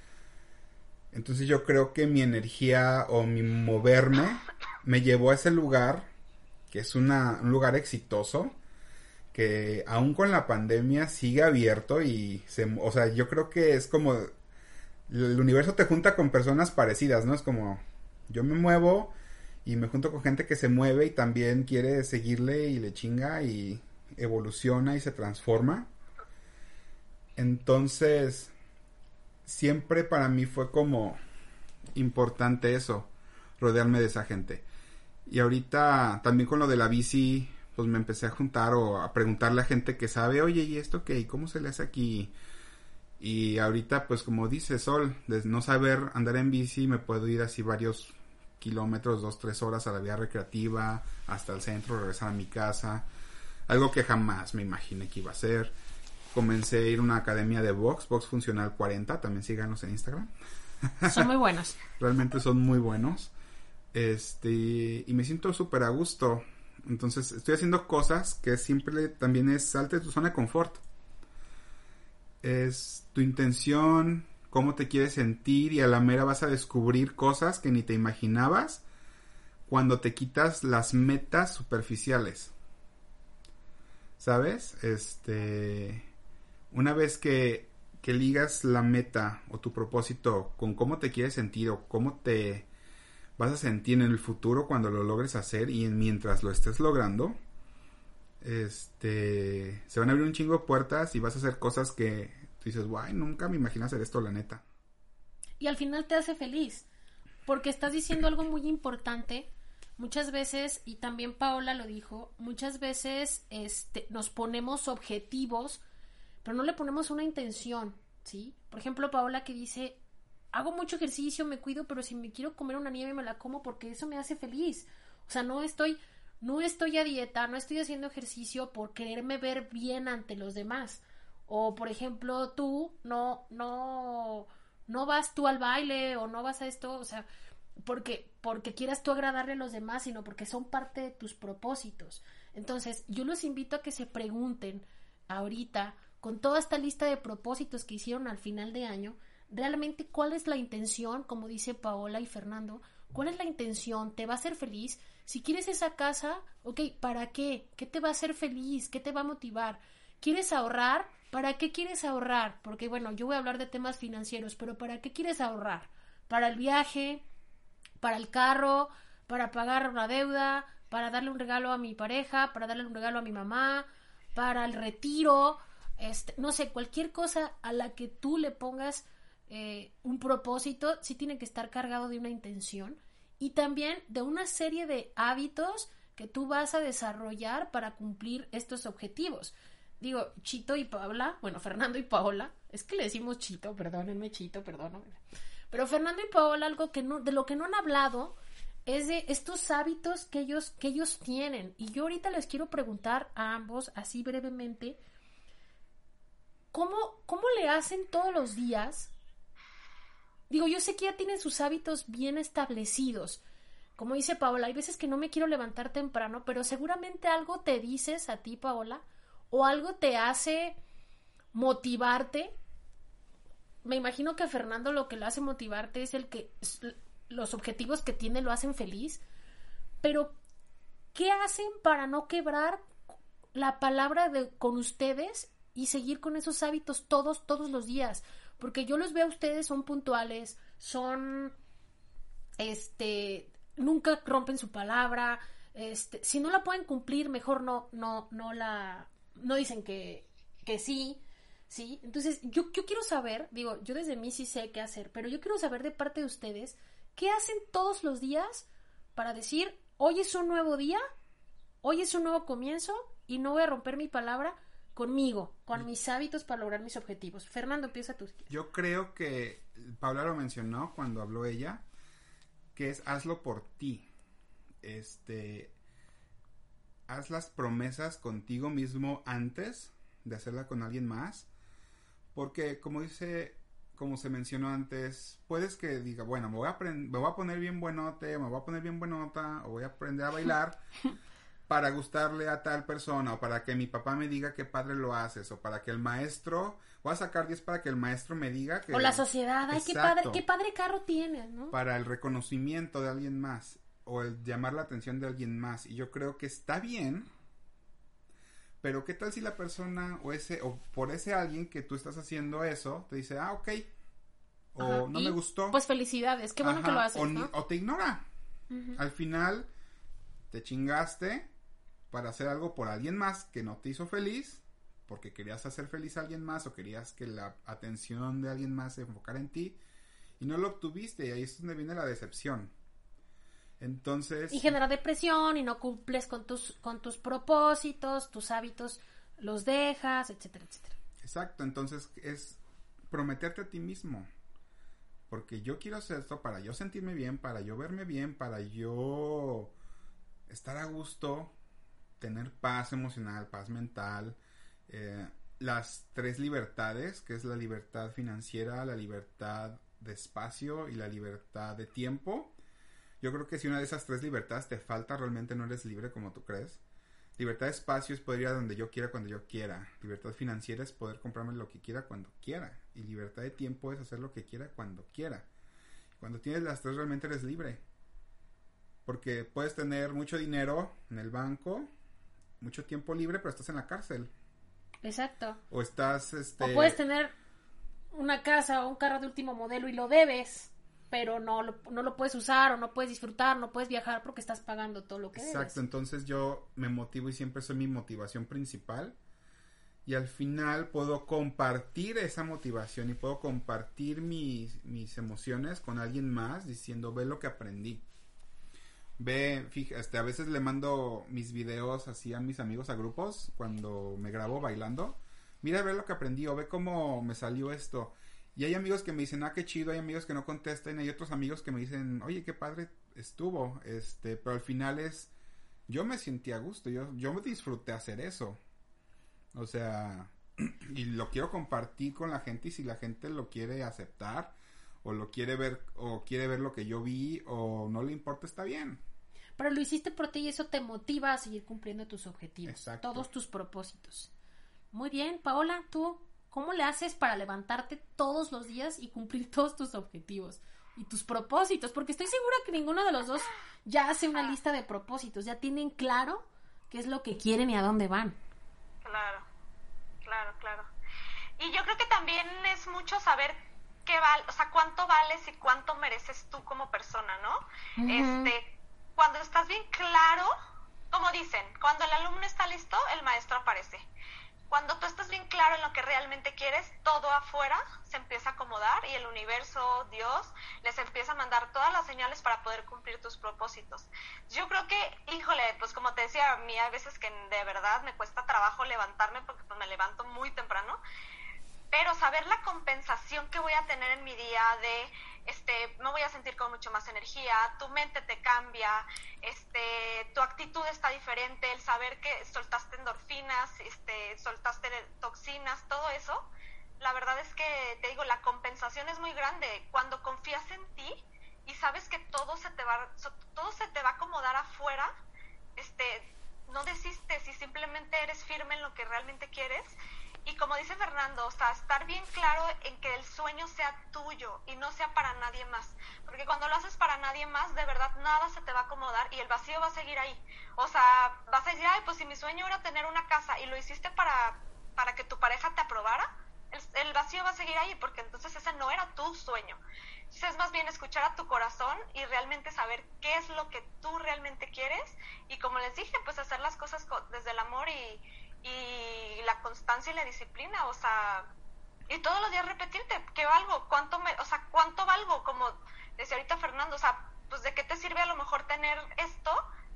Entonces yo creo que mi energía o mi moverme me llevó a ese lugar, que es una, un lugar exitoso, que aún con la pandemia sigue abierto y se, o sea, yo creo que es como el universo te junta con personas parecidas, ¿no? Es como yo me muevo y me junto con gente que se mueve y también quiere seguirle y le chinga y evoluciona y se transforma. Entonces, siempre para mí fue como importante eso, rodearme de esa gente. Y ahorita también con lo de la bici, pues me empecé a juntar o a preguntarle a gente que sabe, oye, ¿y esto qué? ¿Y cómo se le hace aquí? Y ahorita, pues como dice Sol, de no saber andar en bici, me puedo ir así varios kilómetros, dos, tres horas a la vía recreativa, hasta el centro, regresar a mi casa. Algo que jamás me imaginé que iba a ser. Comencé a ir a una academia de box, box funcional 40, también síganos en Instagram. Son muy buenos. Realmente son muy buenos. Este, y me siento súper a gusto. Entonces, estoy haciendo cosas que siempre también es salte de tu zona de confort. Es tu intención, cómo te quieres sentir y a la mera vas a descubrir cosas que ni te imaginabas cuando te quitas las metas superficiales. ¿Sabes? Este, una vez que, que ligas la meta o tu propósito con cómo te quieres sentir o cómo te vas a sentir en el futuro cuando lo logres hacer y mientras lo estés logrando, este, se van a abrir un chingo de puertas y vas a hacer cosas que tú dices, guay, nunca me imagino hacer esto, la neta. Y al final te hace feliz, porque estás diciendo algo muy importante. Muchas veces, y también Paola lo dijo, muchas veces este, nos ponemos objetivos, pero no le ponemos una intención, ¿sí? Por ejemplo, Paola que dice, hago mucho ejercicio, me cuido, pero si me quiero comer una nieve me la como porque eso me hace feliz. O sea, no estoy, no estoy a dieta, no estoy haciendo ejercicio por quererme ver bien ante los demás. O por ejemplo, tú no, no, no vas tú al baile o no vas a esto, o sea, porque, porque quieras tú agradarle a los demás, sino porque son parte de tus propósitos. Entonces, yo los invito a que se pregunten ahorita, con toda esta lista de propósitos que hicieron al final de año, realmente cuál es la intención, como dice Paola y Fernando, cuál es la intención, te va a hacer feliz. Si quieres esa casa, ok, ¿para qué? ¿Qué te va a hacer feliz? ¿Qué te va a motivar? ¿Quieres ahorrar? ¿Para qué quieres ahorrar? Porque bueno, yo voy a hablar de temas financieros, pero ¿para qué quieres ahorrar? ¿Para el viaje? ¿Para el carro? ¿Para pagar una deuda? ¿Para darle un regalo a mi pareja? ¿Para darle un regalo a mi mamá? ¿Para el retiro? Este, no sé, cualquier cosa a la que tú le pongas eh, un propósito, sí tiene que estar cargado de una intención y también de una serie de hábitos que tú vas a desarrollar para cumplir estos objetivos. Digo, Chito y Paola, bueno, Fernando y Paola, es que le decimos Chito, perdónenme, Chito, perdónenme. Pero Fernando y Paola, algo que no, de lo que no han hablado es de estos hábitos que ellos, que ellos tienen. Y yo ahorita les quiero preguntar a ambos, así brevemente, ¿cómo, cómo le hacen todos los días Digo, yo sé que ya tienen sus hábitos bien establecidos. Como dice Paola, hay veces que no me quiero levantar temprano, pero seguramente algo te dices a ti, Paola, o algo te hace motivarte. Me imagino que Fernando lo que lo hace motivarte es el que los objetivos que tiene lo hacen feliz. Pero, ¿qué hacen para no quebrar la palabra de, con ustedes y seguir con esos hábitos todos, todos los días? Porque yo los veo a ustedes, son puntuales, son, este, nunca rompen su palabra, este, si no la pueden cumplir, mejor no, no, no la, no dicen que, que sí, ¿sí? Entonces, yo, yo quiero saber, digo, yo desde mí sí sé qué hacer, pero yo quiero saber de parte de ustedes, ¿qué hacen todos los días para decir, hoy es un nuevo día, hoy es un nuevo comienzo y no voy a romper mi palabra conmigo, con mis hábitos para lograr mis objetivos. Fernando, empieza tú. Yo creo que Paula lo mencionó cuando habló ella, que es hazlo por ti. Este haz las promesas contigo mismo antes de hacerla con alguien más. Porque como dice, como se mencionó antes, puedes que diga, bueno, me voy a, me voy a poner bien buenote, me voy a poner bien buenota, o voy a aprender a bailar para gustarle a tal persona, o para que mi papá me diga qué padre lo haces, o para que el maestro, voy a sacar 10 para que el maestro me diga que... O la sociedad, ay, qué padre, qué padre carro tienes, ¿no? Para el reconocimiento de alguien más o el llamar la atención de alguien más. Y yo creo que está bien. Pero qué tal si la persona o ese o por ese alguien que tú estás haciendo eso te dice, "Ah, ok." O no me gustó. Pues felicidades, qué bueno que lo haces, o, te ignora. Al final te chingaste para hacer algo por alguien más que no te hizo feliz, porque querías hacer feliz a alguien más o querías que la atención de alguien más se enfocara en ti y no lo obtuviste y ahí es donde viene la decepción. Entonces... Y genera depresión y no cumples con tus, con tus propósitos, tus hábitos los dejas, etcétera, etcétera. Exacto, entonces es prometerte a ti mismo. Porque yo quiero hacer esto para yo sentirme bien, para yo verme bien, para yo estar a gusto, tener paz emocional, paz mental, eh, las tres libertades, que es la libertad financiera, la libertad de espacio y la libertad de tiempo, yo creo que si una de esas tres libertades te falta, realmente no eres libre como tú crees. Libertad de espacio es poder ir a donde yo quiera cuando yo quiera. Libertad financiera es poder comprarme lo que quiera cuando quiera. Y libertad de tiempo es hacer lo que quiera cuando quiera. Cuando tienes las tres realmente eres libre. Porque puedes tener mucho dinero en el banco, mucho tiempo libre, pero estás en la cárcel. Exacto. O estás, este... O puedes tener una casa o un carro de último modelo y lo debes pero no lo, no lo puedes usar o no puedes disfrutar, no puedes viajar porque estás pagando todo lo que Exacto, entonces yo me motivo y siempre soy mi motivación principal y al final puedo compartir esa motivación y puedo compartir mis, mis emociones con alguien más diciendo ve lo que aprendí. Ve, fíjate, este, a veces le mando mis videos así a mis amigos a grupos cuando me grabo bailando. Mira, ve lo que aprendí o ve cómo me salió esto. Y hay amigos que me dicen, ah, qué chido, hay amigos que no contestan, hay otros amigos que me dicen, oye, qué padre estuvo, este, pero al final es, yo me sentí a gusto, yo, yo me disfruté hacer eso. O sea, y lo quiero compartir con la gente y si la gente lo quiere aceptar o lo quiere ver o quiere ver lo que yo vi o no le importa, está bien. Pero lo hiciste por ti y eso te motiva a seguir cumpliendo tus objetivos, todos tus propósitos. Muy bien, Paola, tú ¿Cómo le haces para levantarte todos los días y cumplir todos tus objetivos y tus propósitos? Porque estoy segura que ninguno de los dos ya hace una lista de propósitos, ya tienen claro qué es lo que quieren y a dónde van. Claro, claro, claro. Y yo creo que también es mucho saber qué vale, o sea, cuánto vales y cuánto mereces tú como persona, ¿no? Este, cuando estás bien claro, como dicen, cuando el alumno está listo, el maestro aparece. Cuando tú estás bien claro en lo que realmente quieres, todo afuera se empieza a acomodar y el universo, Dios, les empieza a mandar todas las señales para poder cumplir tus propósitos. Yo creo que, híjole, pues como te decía, a mí hay veces que de verdad me cuesta trabajo levantarme porque pues me levanto muy temprano, pero saber la compensación que voy a tener en mi día de este, me voy a sentir con mucho más energía, tu mente te cambia, este, tu actitud está diferente, el saber que soltaste endorfinas, este, soltaste toxinas, todo eso, la verdad es que te digo, la compensación es muy grande. Cuando confías en ti y sabes que todo se te va, todo se te va a acomodar afuera, este, no desistes y simplemente eres firme en lo que realmente quieres y como dice Fernando, o sea, estar bien claro en que el sueño sea tuyo y no sea para nadie más. Porque cuando lo haces para nadie más, de verdad nada se te va a acomodar y el vacío va a seguir ahí. O sea, vas a decir, ay, pues si mi sueño era tener una casa y lo hiciste para, para que tu pareja te aprobara, el, el vacío va a seguir ahí porque entonces ese no era tu sueño. Entonces es más bien escuchar a tu corazón y realmente saber qué es lo que tú realmente quieres y como les dije, pues hacer las cosas desde el amor y y la constancia y la disciplina, o sea, y todos los días repetirte, ¿qué valgo? ¿Cuánto me, o sea, cuánto valgo? Como decía ahorita Fernando, o sea, pues de qué te sirve a lo mejor tener esto,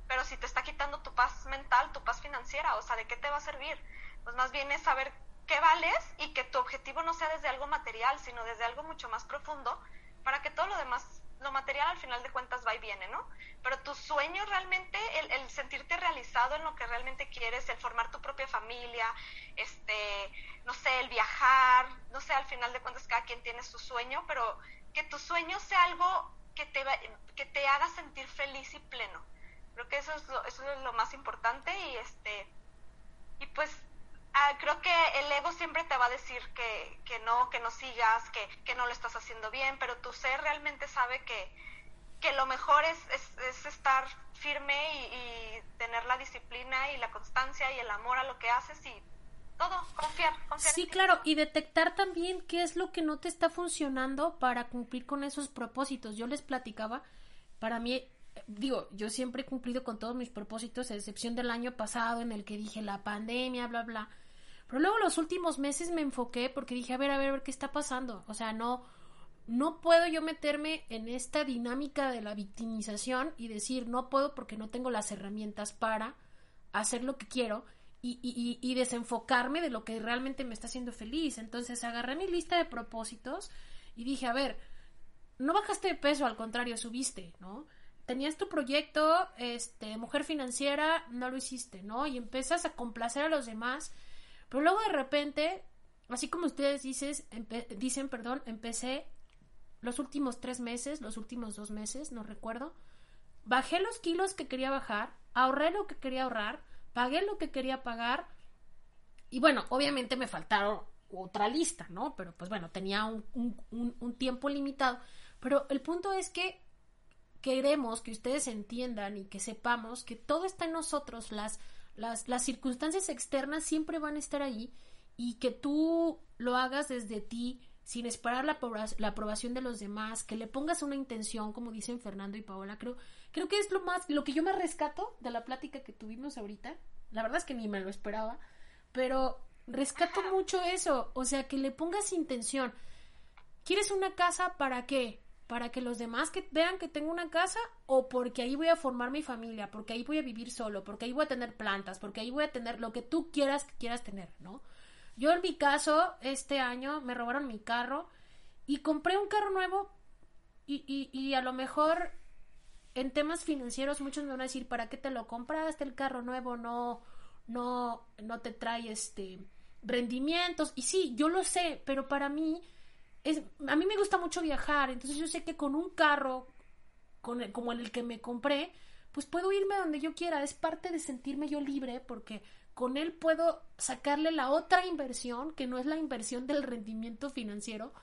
pero si te está quitando tu paz mental, tu paz financiera, o sea, ¿de qué te va a servir? Pues más bien es saber qué vales y que tu objetivo no sea desde algo material, sino desde algo mucho más profundo, para que todo lo demás, lo material al final de cuentas va y viene, ¿no? Pero tu sueño realmente, el, el sentirte realizado en lo que realmente quieres, el formar tu propia familia, este, no sé, el viajar, no sé, al final de cuentas cada quien tiene su sueño, pero que tu sueño sea algo que te, que te haga sentir feliz y pleno. Creo que eso es lo, eso es lo más importante y este y pues ah, creo que el ego siempre te va a decir que, que no, que no sigas, que, que, no lo estás haciendo bien, pero tu ser realmente sabe que, que lo mejor es, es, estar firme y, y, tener la disciplina y la constancia y el amor a lo que haces y todo, confiar, confiar. Sí, claro, y detectar también qué es lo que no te está funcionando para cumplir con esos propósitos. Yo les platicaba, para mí digo, yo siempre he cumplido con todos mis propósitos, a excepción del año pasado en el que dije la pandemia, bla, bla. Pero luego los últimos meses me enfoqué porque dije, a ver, a ver, a ver qué está pasando. O sea, no, no puedo yo meterme en esta dinámica de la victimización y decir, no puedo porque no tengo las herramientas para hacer lo que quiero y, y, y desenfocarme de lo que realmente me está haciendo feliz. Entonces agarré mi lista de propósitos y dije, a ver, no bajaste de peso, al contrario, subiste, ¿no? tenías tu proyecto, este, mujer financiera, no lo hiciste, ¿no? Y empiezas a complacer a los demás, pero luego de repente, así como ustedes dices, dicen, perdón, empecé los últimos tres meses, los últimos dos meses, no recuerdo, bajé los kilos que quería bajar, ahorré lo que quería ahorrar, pagué lo que quería pagar, y bueno, obviamente me faltaron otra lista, ¿no? Pero pues bueno, tenía un, un, un tiempo limitado, pero el punto es que queremos que ustedes entiendan y que sepamos que todo está en nosotros, las, las, las circunstancias externas siempre van a estar ahí y que tú lo hagas desde ti sin esperar la, la, aprobación de los demás, que le pongas una intención, como dicen Fernando y Paola, creo, creo que es lo más, lo que yo me rescato de la plática que tuvimos ahorita, la verdad es que ni me lo esperaba, pero rescato mucho eso, o sea, que le pongas intención. ¿Quieres una casa para qué? Para que los demás que vean que tengo una casa o porque ahí voy a formar mi familia, porque ahí voy a vivir solo, porque ahí voy a tener plantas, porque ahí voy a tener lo que tú quieras que quieras tener, ¿no? Yo en mi caso, este año me robaron mi carro y compré un carro nuevo y, y, y a lo mejor en temas financieros muchos me van a decir, ¿para qué te lo compraste? El carro nuevo no, no, no te trae este rendimientos. Y sí, yo lo sé, pero para mí a mí me gusta mucho viajar, entonces yo sé que con un carro con como el que me compré, pues puedo irme donde yo quiera, es parte de sentirme yo libre porque con él puedo sacarle la otra inversión, que no es la inversión del rendimiento financiero,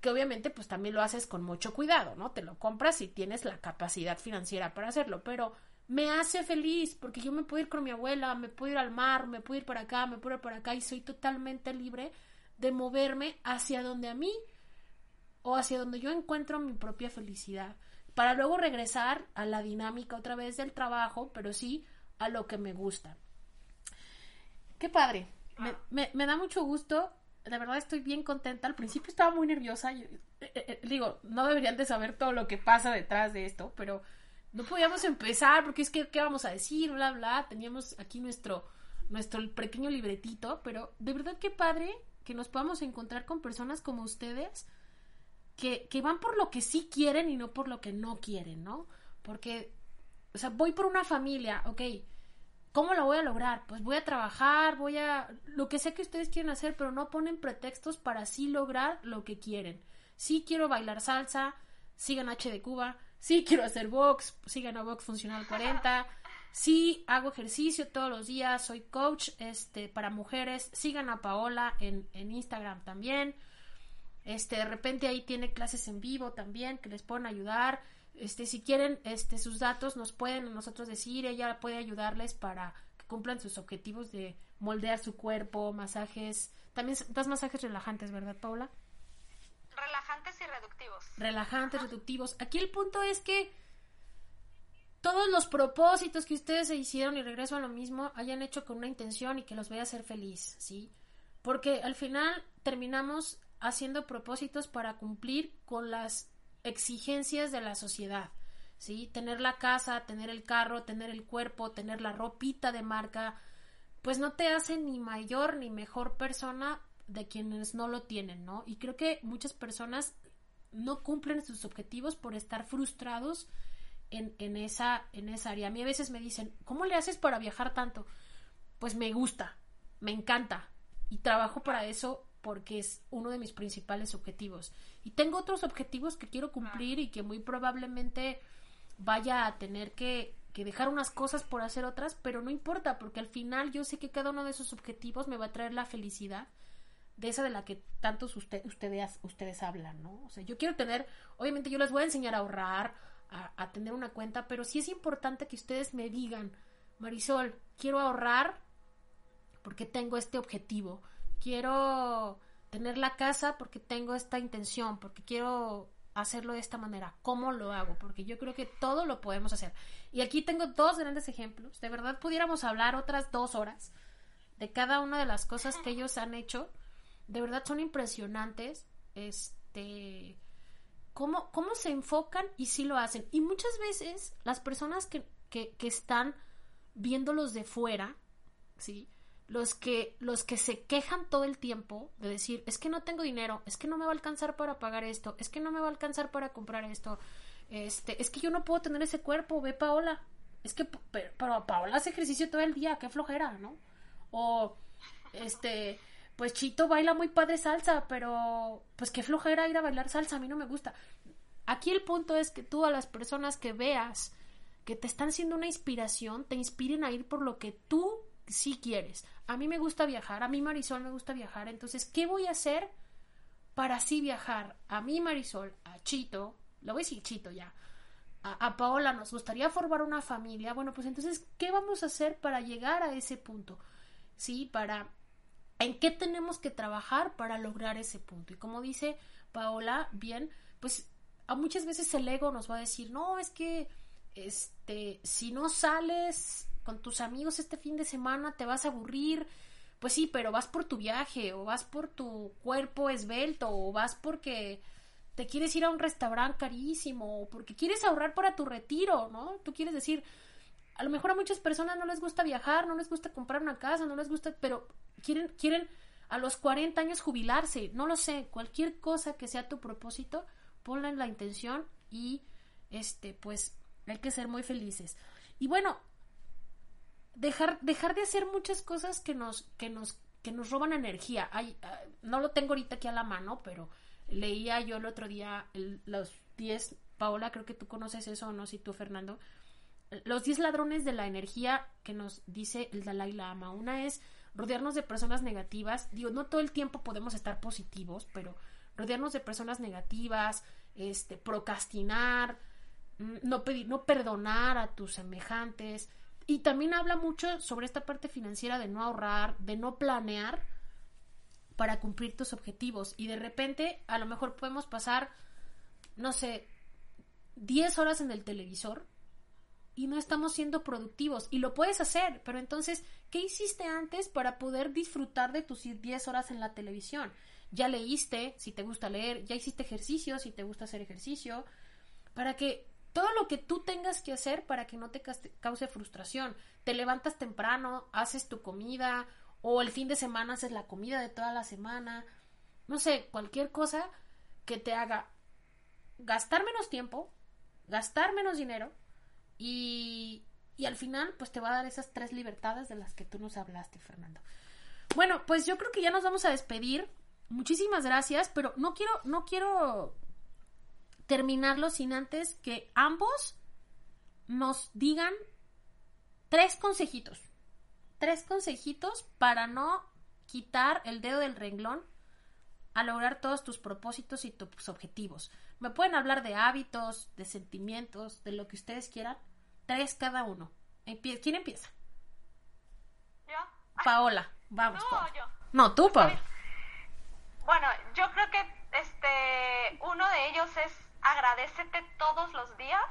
que obviamente pues también lo haces con mucho cuidado, ¿no? Te lo compras si tienes la capacidad financiera para hacerlo, pero me hace feliz porque yo me puedo ir con mi abuela, me puedo ir al mar, me puedo ir para acá, me puedo ir para acá y soy totalmente libre de moverme hacia donde a mí o hacia donde yo encuentro mi propia felicidad, para luego regresar a la dinámica otra vez del trabajo, pero sí a lo que me gusta. Qué padre, me, da mucho gusto, de verdad estoy bien contenta, al principio estaba muy nerviosa, eh, eh, eh, digo, no deberían de saber todo lo que pasa detrás de esto, pero no podíamos empezar porque es que, ¿qué vamos a decir? Bla, bla, teníamos aquí nuestro, nuestro pequeño libretito, pero de verdad qué padre que nos podamos encontrar con personas como ustedes que, que van por lo que sí quieren y no por lo que no quieren, ¿no? Porque, o sea, voy por una familia, ok, ¿cómo lo voy a lograr? Pues voy a trabajar, voy a... lo que sé que ustedes quieren hacer, pero no ponen pretextos para sí lograr lo que quieren. Sí quiero bailar salsa, sigan H de Cuba, sí quiero hacer box, sigan a Box Funcional 40, Sí, hago ejercicio todos los días, soy coach este, para mujeres. Sigan a Paola en, en Instagram también. Este, de repente ahí tiene clases en vivo también que les pueden ayudar. Este, si quieren este, sus datos, nos pueden nosotros decir, ella puede ayudarles para que cumplan sus objetivos de moldear su cuerpo, masajes. También das masajes relajantes, ¿verdad, Paola? Relajantes y reductivos. Relajantes, reductivos. Aquí el punto es que todos los propósitos que ustedes se hicieron y regreso a lo mismo hayan hecho con una intención y que los vaya a hacer feliz, ¿sí? Porque al final terminamos haciendo propósitos para cumplir con las exigencias de la sociedad, ¿sí? Tener la casa, tener el carro, tener el cuerpo, tener la ropita de marca, pues no te hace ni mayor ni mejor persona de quienes no lo tienen, ¿no? Y creo que muchas personas no cumplen sus objetivos por estar frustrados en, en, esa, en esa área. A mí a veces me dicen, ¿cómo le haces para viajar tanto? Pues me gusta, me encanta y trabajo para eso porque es uno de mis principales objetivos. Y tengo otros objetivos que quiero cumplir y que muy probablemente vaya a tener que, que dejar unas cosas por hacer otras, pero no importa, porque al final yo sé que cada uno de esos objetivos me va a traer la felicidad de esa de la que tantos usted, ustedes, ustedes hablan, ¿no? O sea, yo quiero tener, obviamente yo les voy a enseñar a ahorrar, a, tener una cuenta, pero sí es importante que ustedes me digan, Marisol, quiero ahorrar porque tengo este objetivo, quiero tener la casa porque tengo esta intención, porque quiero hacerlo de esta manera. ¿Cómo lo hago? Porque yo creo que todo lo podemos hacer. Y aquí tengo dos grandes ejemplos. De verdad pudiéramos hablar otras dos horas de cada una de las cosas que ellos han hecho de verdad son impresionantes. Este. Cómo, cómo se enfocan y sí lo hacen. Y muchas veces las personas que, que, están viéndolos de fuera, ¿sí? Los que, los que se quejan todo el tiempo de decir, es que no tengo dinero, es que no me va a alcanzar para pagar esto, es que no me va a alcanzar para comprar esto, este, es que yo no puedo tener ese cuerpo, ve Paola, es que, pero Paola hace ejercicio todo el día, qué flojera, ¿no? O, este, pues Chito baila muy padre salsa, pero pues qué flojera ir a bailar salsa, a mí no me gusta. Aquí el punto es que tú a las personas que veas que te están siendo una inspiración, te inspiren a ir por lo que tú sí quieres. A mí me gusta viajar, a mí Marisol me gusta viajar, entonces, ¿qué voy a hacer para así viajar? A mí Marisol, a Chito, lo voy a decir Chito ya, a Paola nos gustaría formar una familia, bueno, pues entonces, ¿qué vamos a hacer para llegar a ese punto? Sí, para en qué tenemos que trabajar para lograr ese punto. Y como dice Paola, bien, pues a muchas veces el ego nos va a decir, no, es que este, si no sales con tus amigos este fin de semana te vas a aburrir. Pues sí, pero vas por tu viaje, o vas por tu cuerpo esbelto, o vas porque te quieres ir a un restaurante carísimo, o porque quieres ahorrar para tu retiro, ¿no? Tú quieres decir, a lo mejor a muchas personas no les gusta viajar, no les gusta comprar una casa, no les gusta, pero quieren, quieren a los 40 años jubilarse, no lo sé, cualquier cosa que sea tu propósito, ponla en la intención y este, pues hay que ser muy felices. Y bueno, dejar, dejar de hacer muchas cosas que nos, que nos, que nos roban energía. Hay, ah, no lo tengo ahorita aquí a la mano, pero leía yo el otro día los 10, Paola, creo que tú conoces eso, ¿no? Si tú, Fernando, los 10 ladrones de la energía que nos dice el Dalai Lama. Una es rodearnos de personas negativas. Digo, no todo el tiempo podemos estar positivos, pero rodearnos de personas negativas, este, procrastinar, mm, no pedir, no perdonar a tus semejantes. Y también habla mucho sobre esta parte financiera de no ahorrar, de no planear para cumplir tus objetivos. Y de repente, a lo mejor podemos pasar, no sé, 10 horas en el televisor y no estamos siendo productivos. Y lo puedes hacer, pero entonces, ¿qué hiciste antes para poder disfrutar de tus 10 horas en la televisión? Ya leíste, si te gusta leer, ya hiciste ejercicio, si te gusta hacer ejercicio, para que todo lo que tú tengas que hacer para que no te cause frustración. Te levantas temprano, haces tu comida, o el fin de semana haces la comida de toda la semana. No sé, cualquier cosa que te haga gastar menos tiempo, gastar menos dinero y, al final, pues te va a dar esas tres libertades de las que tú nos hablaste, Fernando. Bueno, pues yo creo que ya nos vamos a despedir. Muchísimas gracias, pero no quiero, no quiero terminarlo sin antes que ambos nos digan tres consejitos. Tres consejitos para no quitar el dedo del renglón a lograr todos tus propósitos y tus objetivos. Me pueden hablar de hábitos, de sentimientos, de lo que ustedes quieran. Tres cada uno. ¿Quién empieza? ¿Yo? Paola. Vamos. No, Paola. yo. No, tú, Paola. Bueno, yo creo que este uno de ellos es agradecete todos los días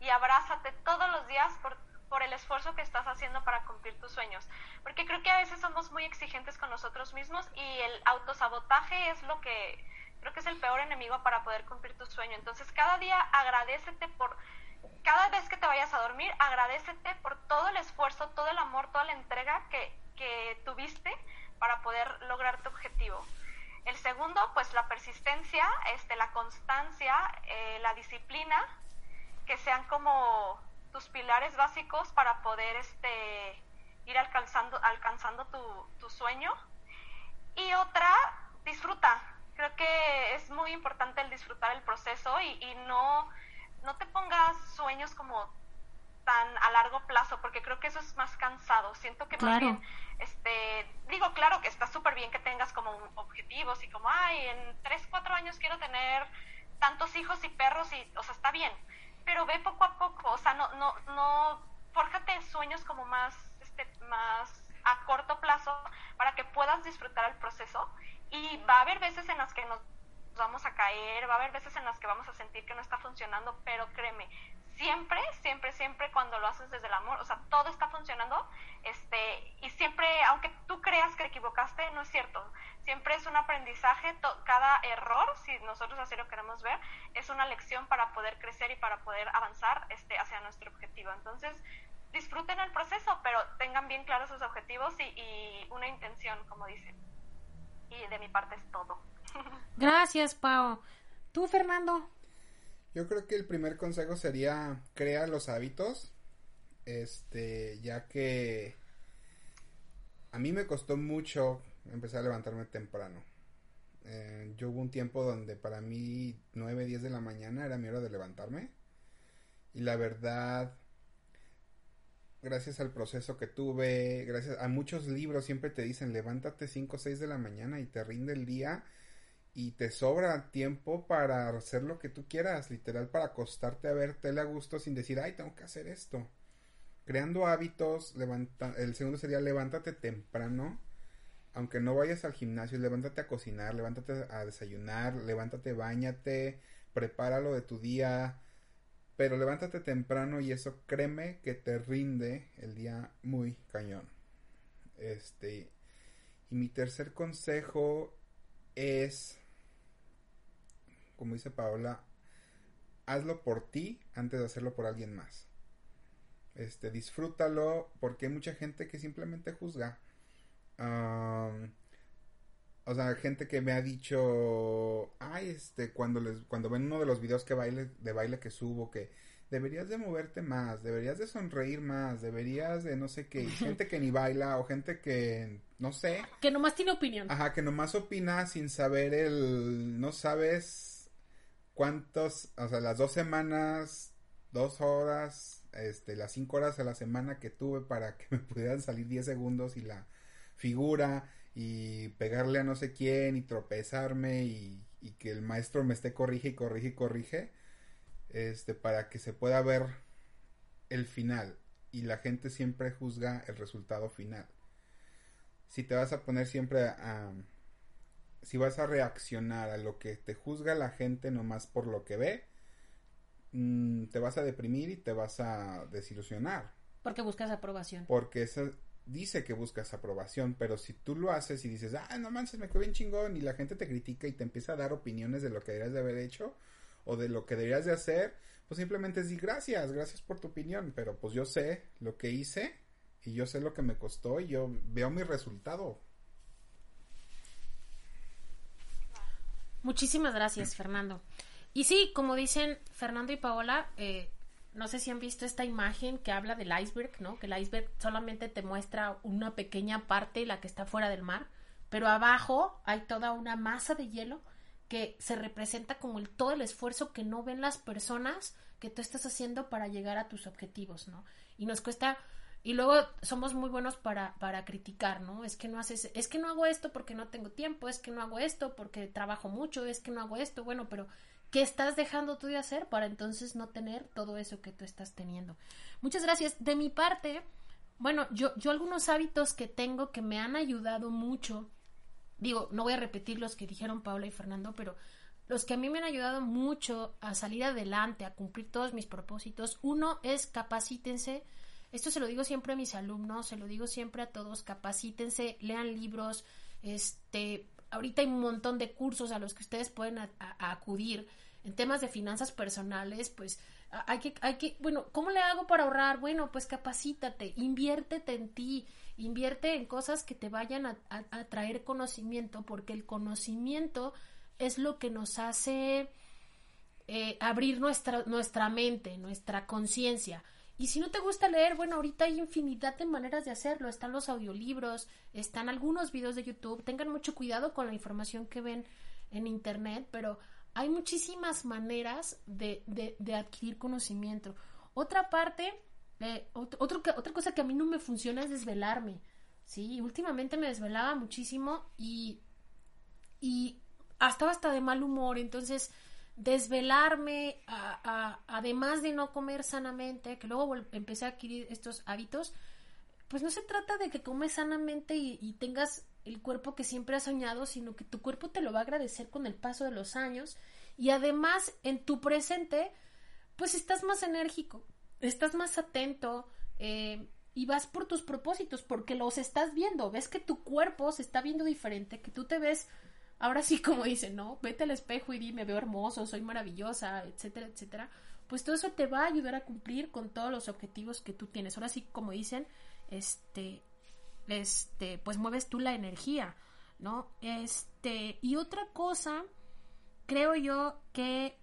y abrázate todos los días por, por el esfuerzo que estás haciendo para cumplir tus sueños. Porque creo que a veces somos muy exigentes con nosotros mismos y el autosabotaje es lo que creo que es el peor enemigo para poder cumplir tu sueño. Entonces, cada día agradecete por cada vez que te vayas a dormir, agradecete por todo el esfuerzo, todo el amor, toda la entrega que, que tuviste para poder lograr tu objetivo. El segundo, pues la persistencia, este, la constancia, eh, la disciplina, que sean como tus pilares básicos para poder este, ir alcanzando, alcanzando tu, tu sueño. Y otra, disfruta. Creo que es muy importante el disfrutar el proceso y, y no, no te pongas sueños como tan a largo plazo, porque creo que eso es más cansado. Siento que más bien, este, digo, claro que está súper bien que tengas como objetivos y como, ay, en tres, cuatro años quiero tener tantos hijos y perros y, o sea, está bien, pero ve poco a poco, o sea, no, no, no, fórjate sueños como más, este, más a corto plazo para que puedas disfrutar el proceso y va a haber veces en las que nos vamos a caer, va a haber veces en las que vamos a sentir que no está funcionando, pero créeme, siempre, siempre, siempre cuando lo haces desde el amor, o sea, todo está funcionando, este, y siempre, aunque tú creas que equivocaste, no es cierto. Siempre es un aprendizaje, cada error, si nosotros así lo queremos ver, es una lección para poder crecer y para poder avanzar este, hacia nuestro objetivo. Entonces, disfruten el proceso, pero tengan bien claros sus objetivos y, y una intención, como dicen. Y de mi parte es todo. Gracias, Pau. ¿Tú, Fernando? Yo creo que el primer consejo sería crea los hábitos. Este, ya que a mí me costó mucho empezar a levantarme temprano. Eh, yo hubo un tiempo donde para mí 9, 10 de la mañana era mi hora de levantarme. Y la verdad, gracias al proceso que tuve, gracias a muchos libros siempre te dicen levántate 5 o 6 de la mañana y te rinde el día y te sobra tiempo para hacer lo que tú quieras, literal para acostarte a ver tele a gusto sin decir, ay, tengo que hacer esto. Creando hábitos, levanta, el segundo sería levántate temprano, aunque no vayas al gimnasio, levántate a cocinar, levántate a desayunar, levántate, bañate, prepáralo de tu día, pero levántate temprano y eso créeme que te rinde el día muy cañón. Este, y mi tercer consejo es como dice Paola, hazlo por ti antes de hacerlo por alguien más. Este, disfrútalo porque hay mucha gente que simplemente juzga. O sea, gente que me ha dicho, ay, este, cuando les, cuando ven uno de los videos que baile, de baile que subo, que deberías de moverte más, deberías de sonreír más, deberías de no sé qué, gente que ni baila o gente que no sé. Que nomás tiene opinión. Ajá, que nomás opina sin saber el, no sabes cuántos, o sea, las dos semanas, dos horas, este, las cinco horas a la semana que tuve para que me pudieran salir diez segundos y la figura y pegarle a no sé quién y tropezarme y, y que el maestro me esté corrige y corrige y corrige, este, para que se pueda ver el final y la gente siempre juzga el resultado final. Si te vas a poner siempre a si vas a reaccionar a lo que te juzga la gente nomás por lo que ve, mm, te vas a deprimir y te vas a desilusionar. Porque buscas aprobación. Porque eso dice que buscas aprobación, pero si tú lo haces y dices, ah, no manches, me quedó bien chingón, y la gente te critica y te empieza a dar opiniones de lo que deberías de haber hecho o de lo que deberías de hacer, pues simplemente es decir gracias, gracias por tu opinión, pero pues yo sé lo que hice y yo sé lo que me costó y yo veo mi resultado. Muchísimas gracias, Fernando. Y sí, como dicen Fernando y Paola, eh, no sé si han visto esta imagen que habla del iceberg, ¿no? Que el iceberg solamente te muestra una pequeña parte, la que está fuera del mar, pero abajo hay toda una masa de hielo que se representa como el, todo el esfuerzo que no ven las personas que tú estás haciendo para llegar a tus objetivos, ¿no? Y nos cuesta y luego somos muy buenos para, para criticar, ¿no? Es que no haces, es que no hago esto porque no tengo tiempo, es que no hago esto porque trabajo mucho, es que no hago esto, bueno, pero ¿qué estás dejando tú de hacer para entonces no tener todo eso que tú estás teniendo? Muchas gracias. De mi parte, bueno, yo, yo algunos hábitos que tengo que me han ayudado mucho, digo, no voy a repetir los que dijeron Paula y Fernando, pero los que a mí me han ayudado mucho a salir adelante, a cumplir todos mis propósitos, uno es capacítense esto se lo digo siempre a mis alumnos, se lo digo siempre a todos, capacítense, lean libros, este, ahorita hay un montón de cursos a los que ustedes pueden acudir en temas de finanzas personales, pues hay que, hay que, bueno, ¿cómo le hago para ahorrar? Bueno, pues capacítate, inviértete en ti, invierte en cosas que te vayan a, a traer conocimiento, porque el conocimiento es lo que nos hace eh, abrir nuestra, nuestra mente, nuestra conciencia. Y si no te gusta leer, bueno, ahorita hay infinidad de maneras de hacerlo. Están los audiolibros, están algunos videos de YouTube. Tengan mucho cuidado con la información que ven en Internet, pero hay muchísimas maneras de, de, adquirir conocimiento. Otra parte, eh, otra cosa que a mí no me funciona es desvelarme. Sí, últimamente me desvelaba muchísimo y, y estaba hasta de mal humor. Entonces, desvelarme, además de no comer sanamente, que luego empecé a adquirir estos hábitos, pues no se trata de que comes sanamente y, tengas el cuerpo que siempre has soñado, sino que tu cuerpo te lo va a agradecer con el paso de los años. Y además en tu presente, pues estás más enérgico, estás más atento eh, y vas por tus propósitos porque los estás viendo, ves que tu cuerpo se está viendo diferente, que tú te ves ahora sí como dicen, ¿no? Vete al espejo y dime, veo hermoso, soy maravillosa, etcétera, etcétera. Pues todo eso te va a ayudar a cumplir con todos los objetivos que tú tienes. Ahora sí, como dicen, este, este, pues mueves tú la energía, ¿no? Este, y otra cosa, creo yo que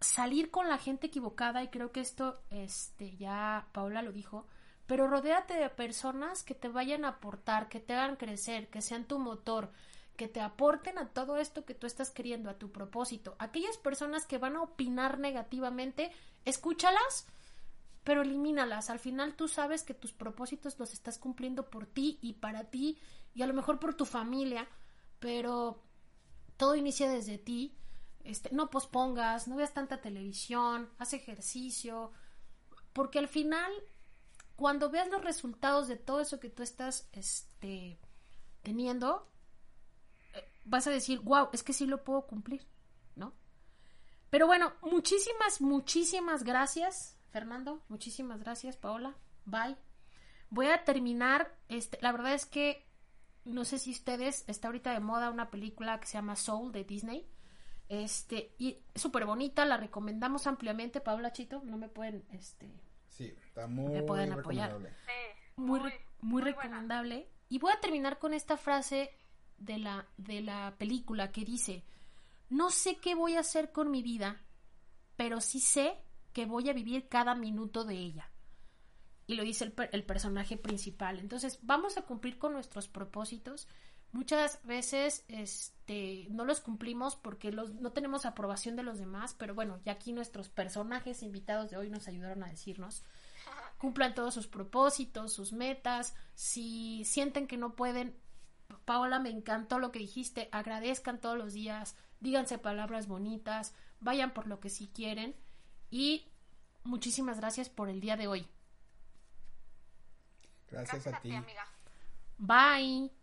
salir con la gente equivocada, y creo que esto, este, ya Paula lo dijo, pero rodéate de personas que te vayan a aportar, que te hagan crecer, que sean tu motor, que te aporten a todo esto que tú estás queriendo, a tu propósito. Aquellas personas que van a opinar negativamente, escúchalas, pero elimínalas. Al final tú sabes que tus propósitos los estás cumpliendo por ti y para ti y a lo mejor por tu familia, pero todo inicia desde ti. Este, no pospongas, no veas tanta televisión, haz ejercicio, porque al final cuando veas los resultados de todo eso que tú estás este, teniendo, vas a decir, wow, es que sí lo puedo cumplir, ¿no? Pero bueno, muchísimas, muchísimas gracias, Fernando. Muchísimas gracias, Paola. Bye. Voy a terminar, este, la verdad es que no sé si ustedes, está ahorita de moda una película que se llama Soul de Disney. Este, y súper bonita, la recomendamos ampliamente, Paola Chito, no me pueden, este... Sí, está muy me pueden apoyar. muy, muy, recomendable. Y voy a terminar con esta frase de la, de la película que dice, no sé qué voy a hacer con mi vida, pero sí sé que voy a vivir cada minuto de ella. Y lo dice el, el personaje principal. Entonces, vamos a cumplir con nuestros propósitos. Muchas veces este, no los cumplimos porque los, no tenemos aprobación de los demás, pero bueno, ya aquí nuestros personajes invitados de hoy nos ayudaron a decirnos cumplan todos sus propósitos, sus metas, si sienten que no pueden, Paola, me encantó lo que dijiste, agradezcan todos los días, díganse palabras bonitas, vayan por lo que sí quieren y muchísimas gracias por el día de hoy. Gracias, a, ti. amiga. Bye.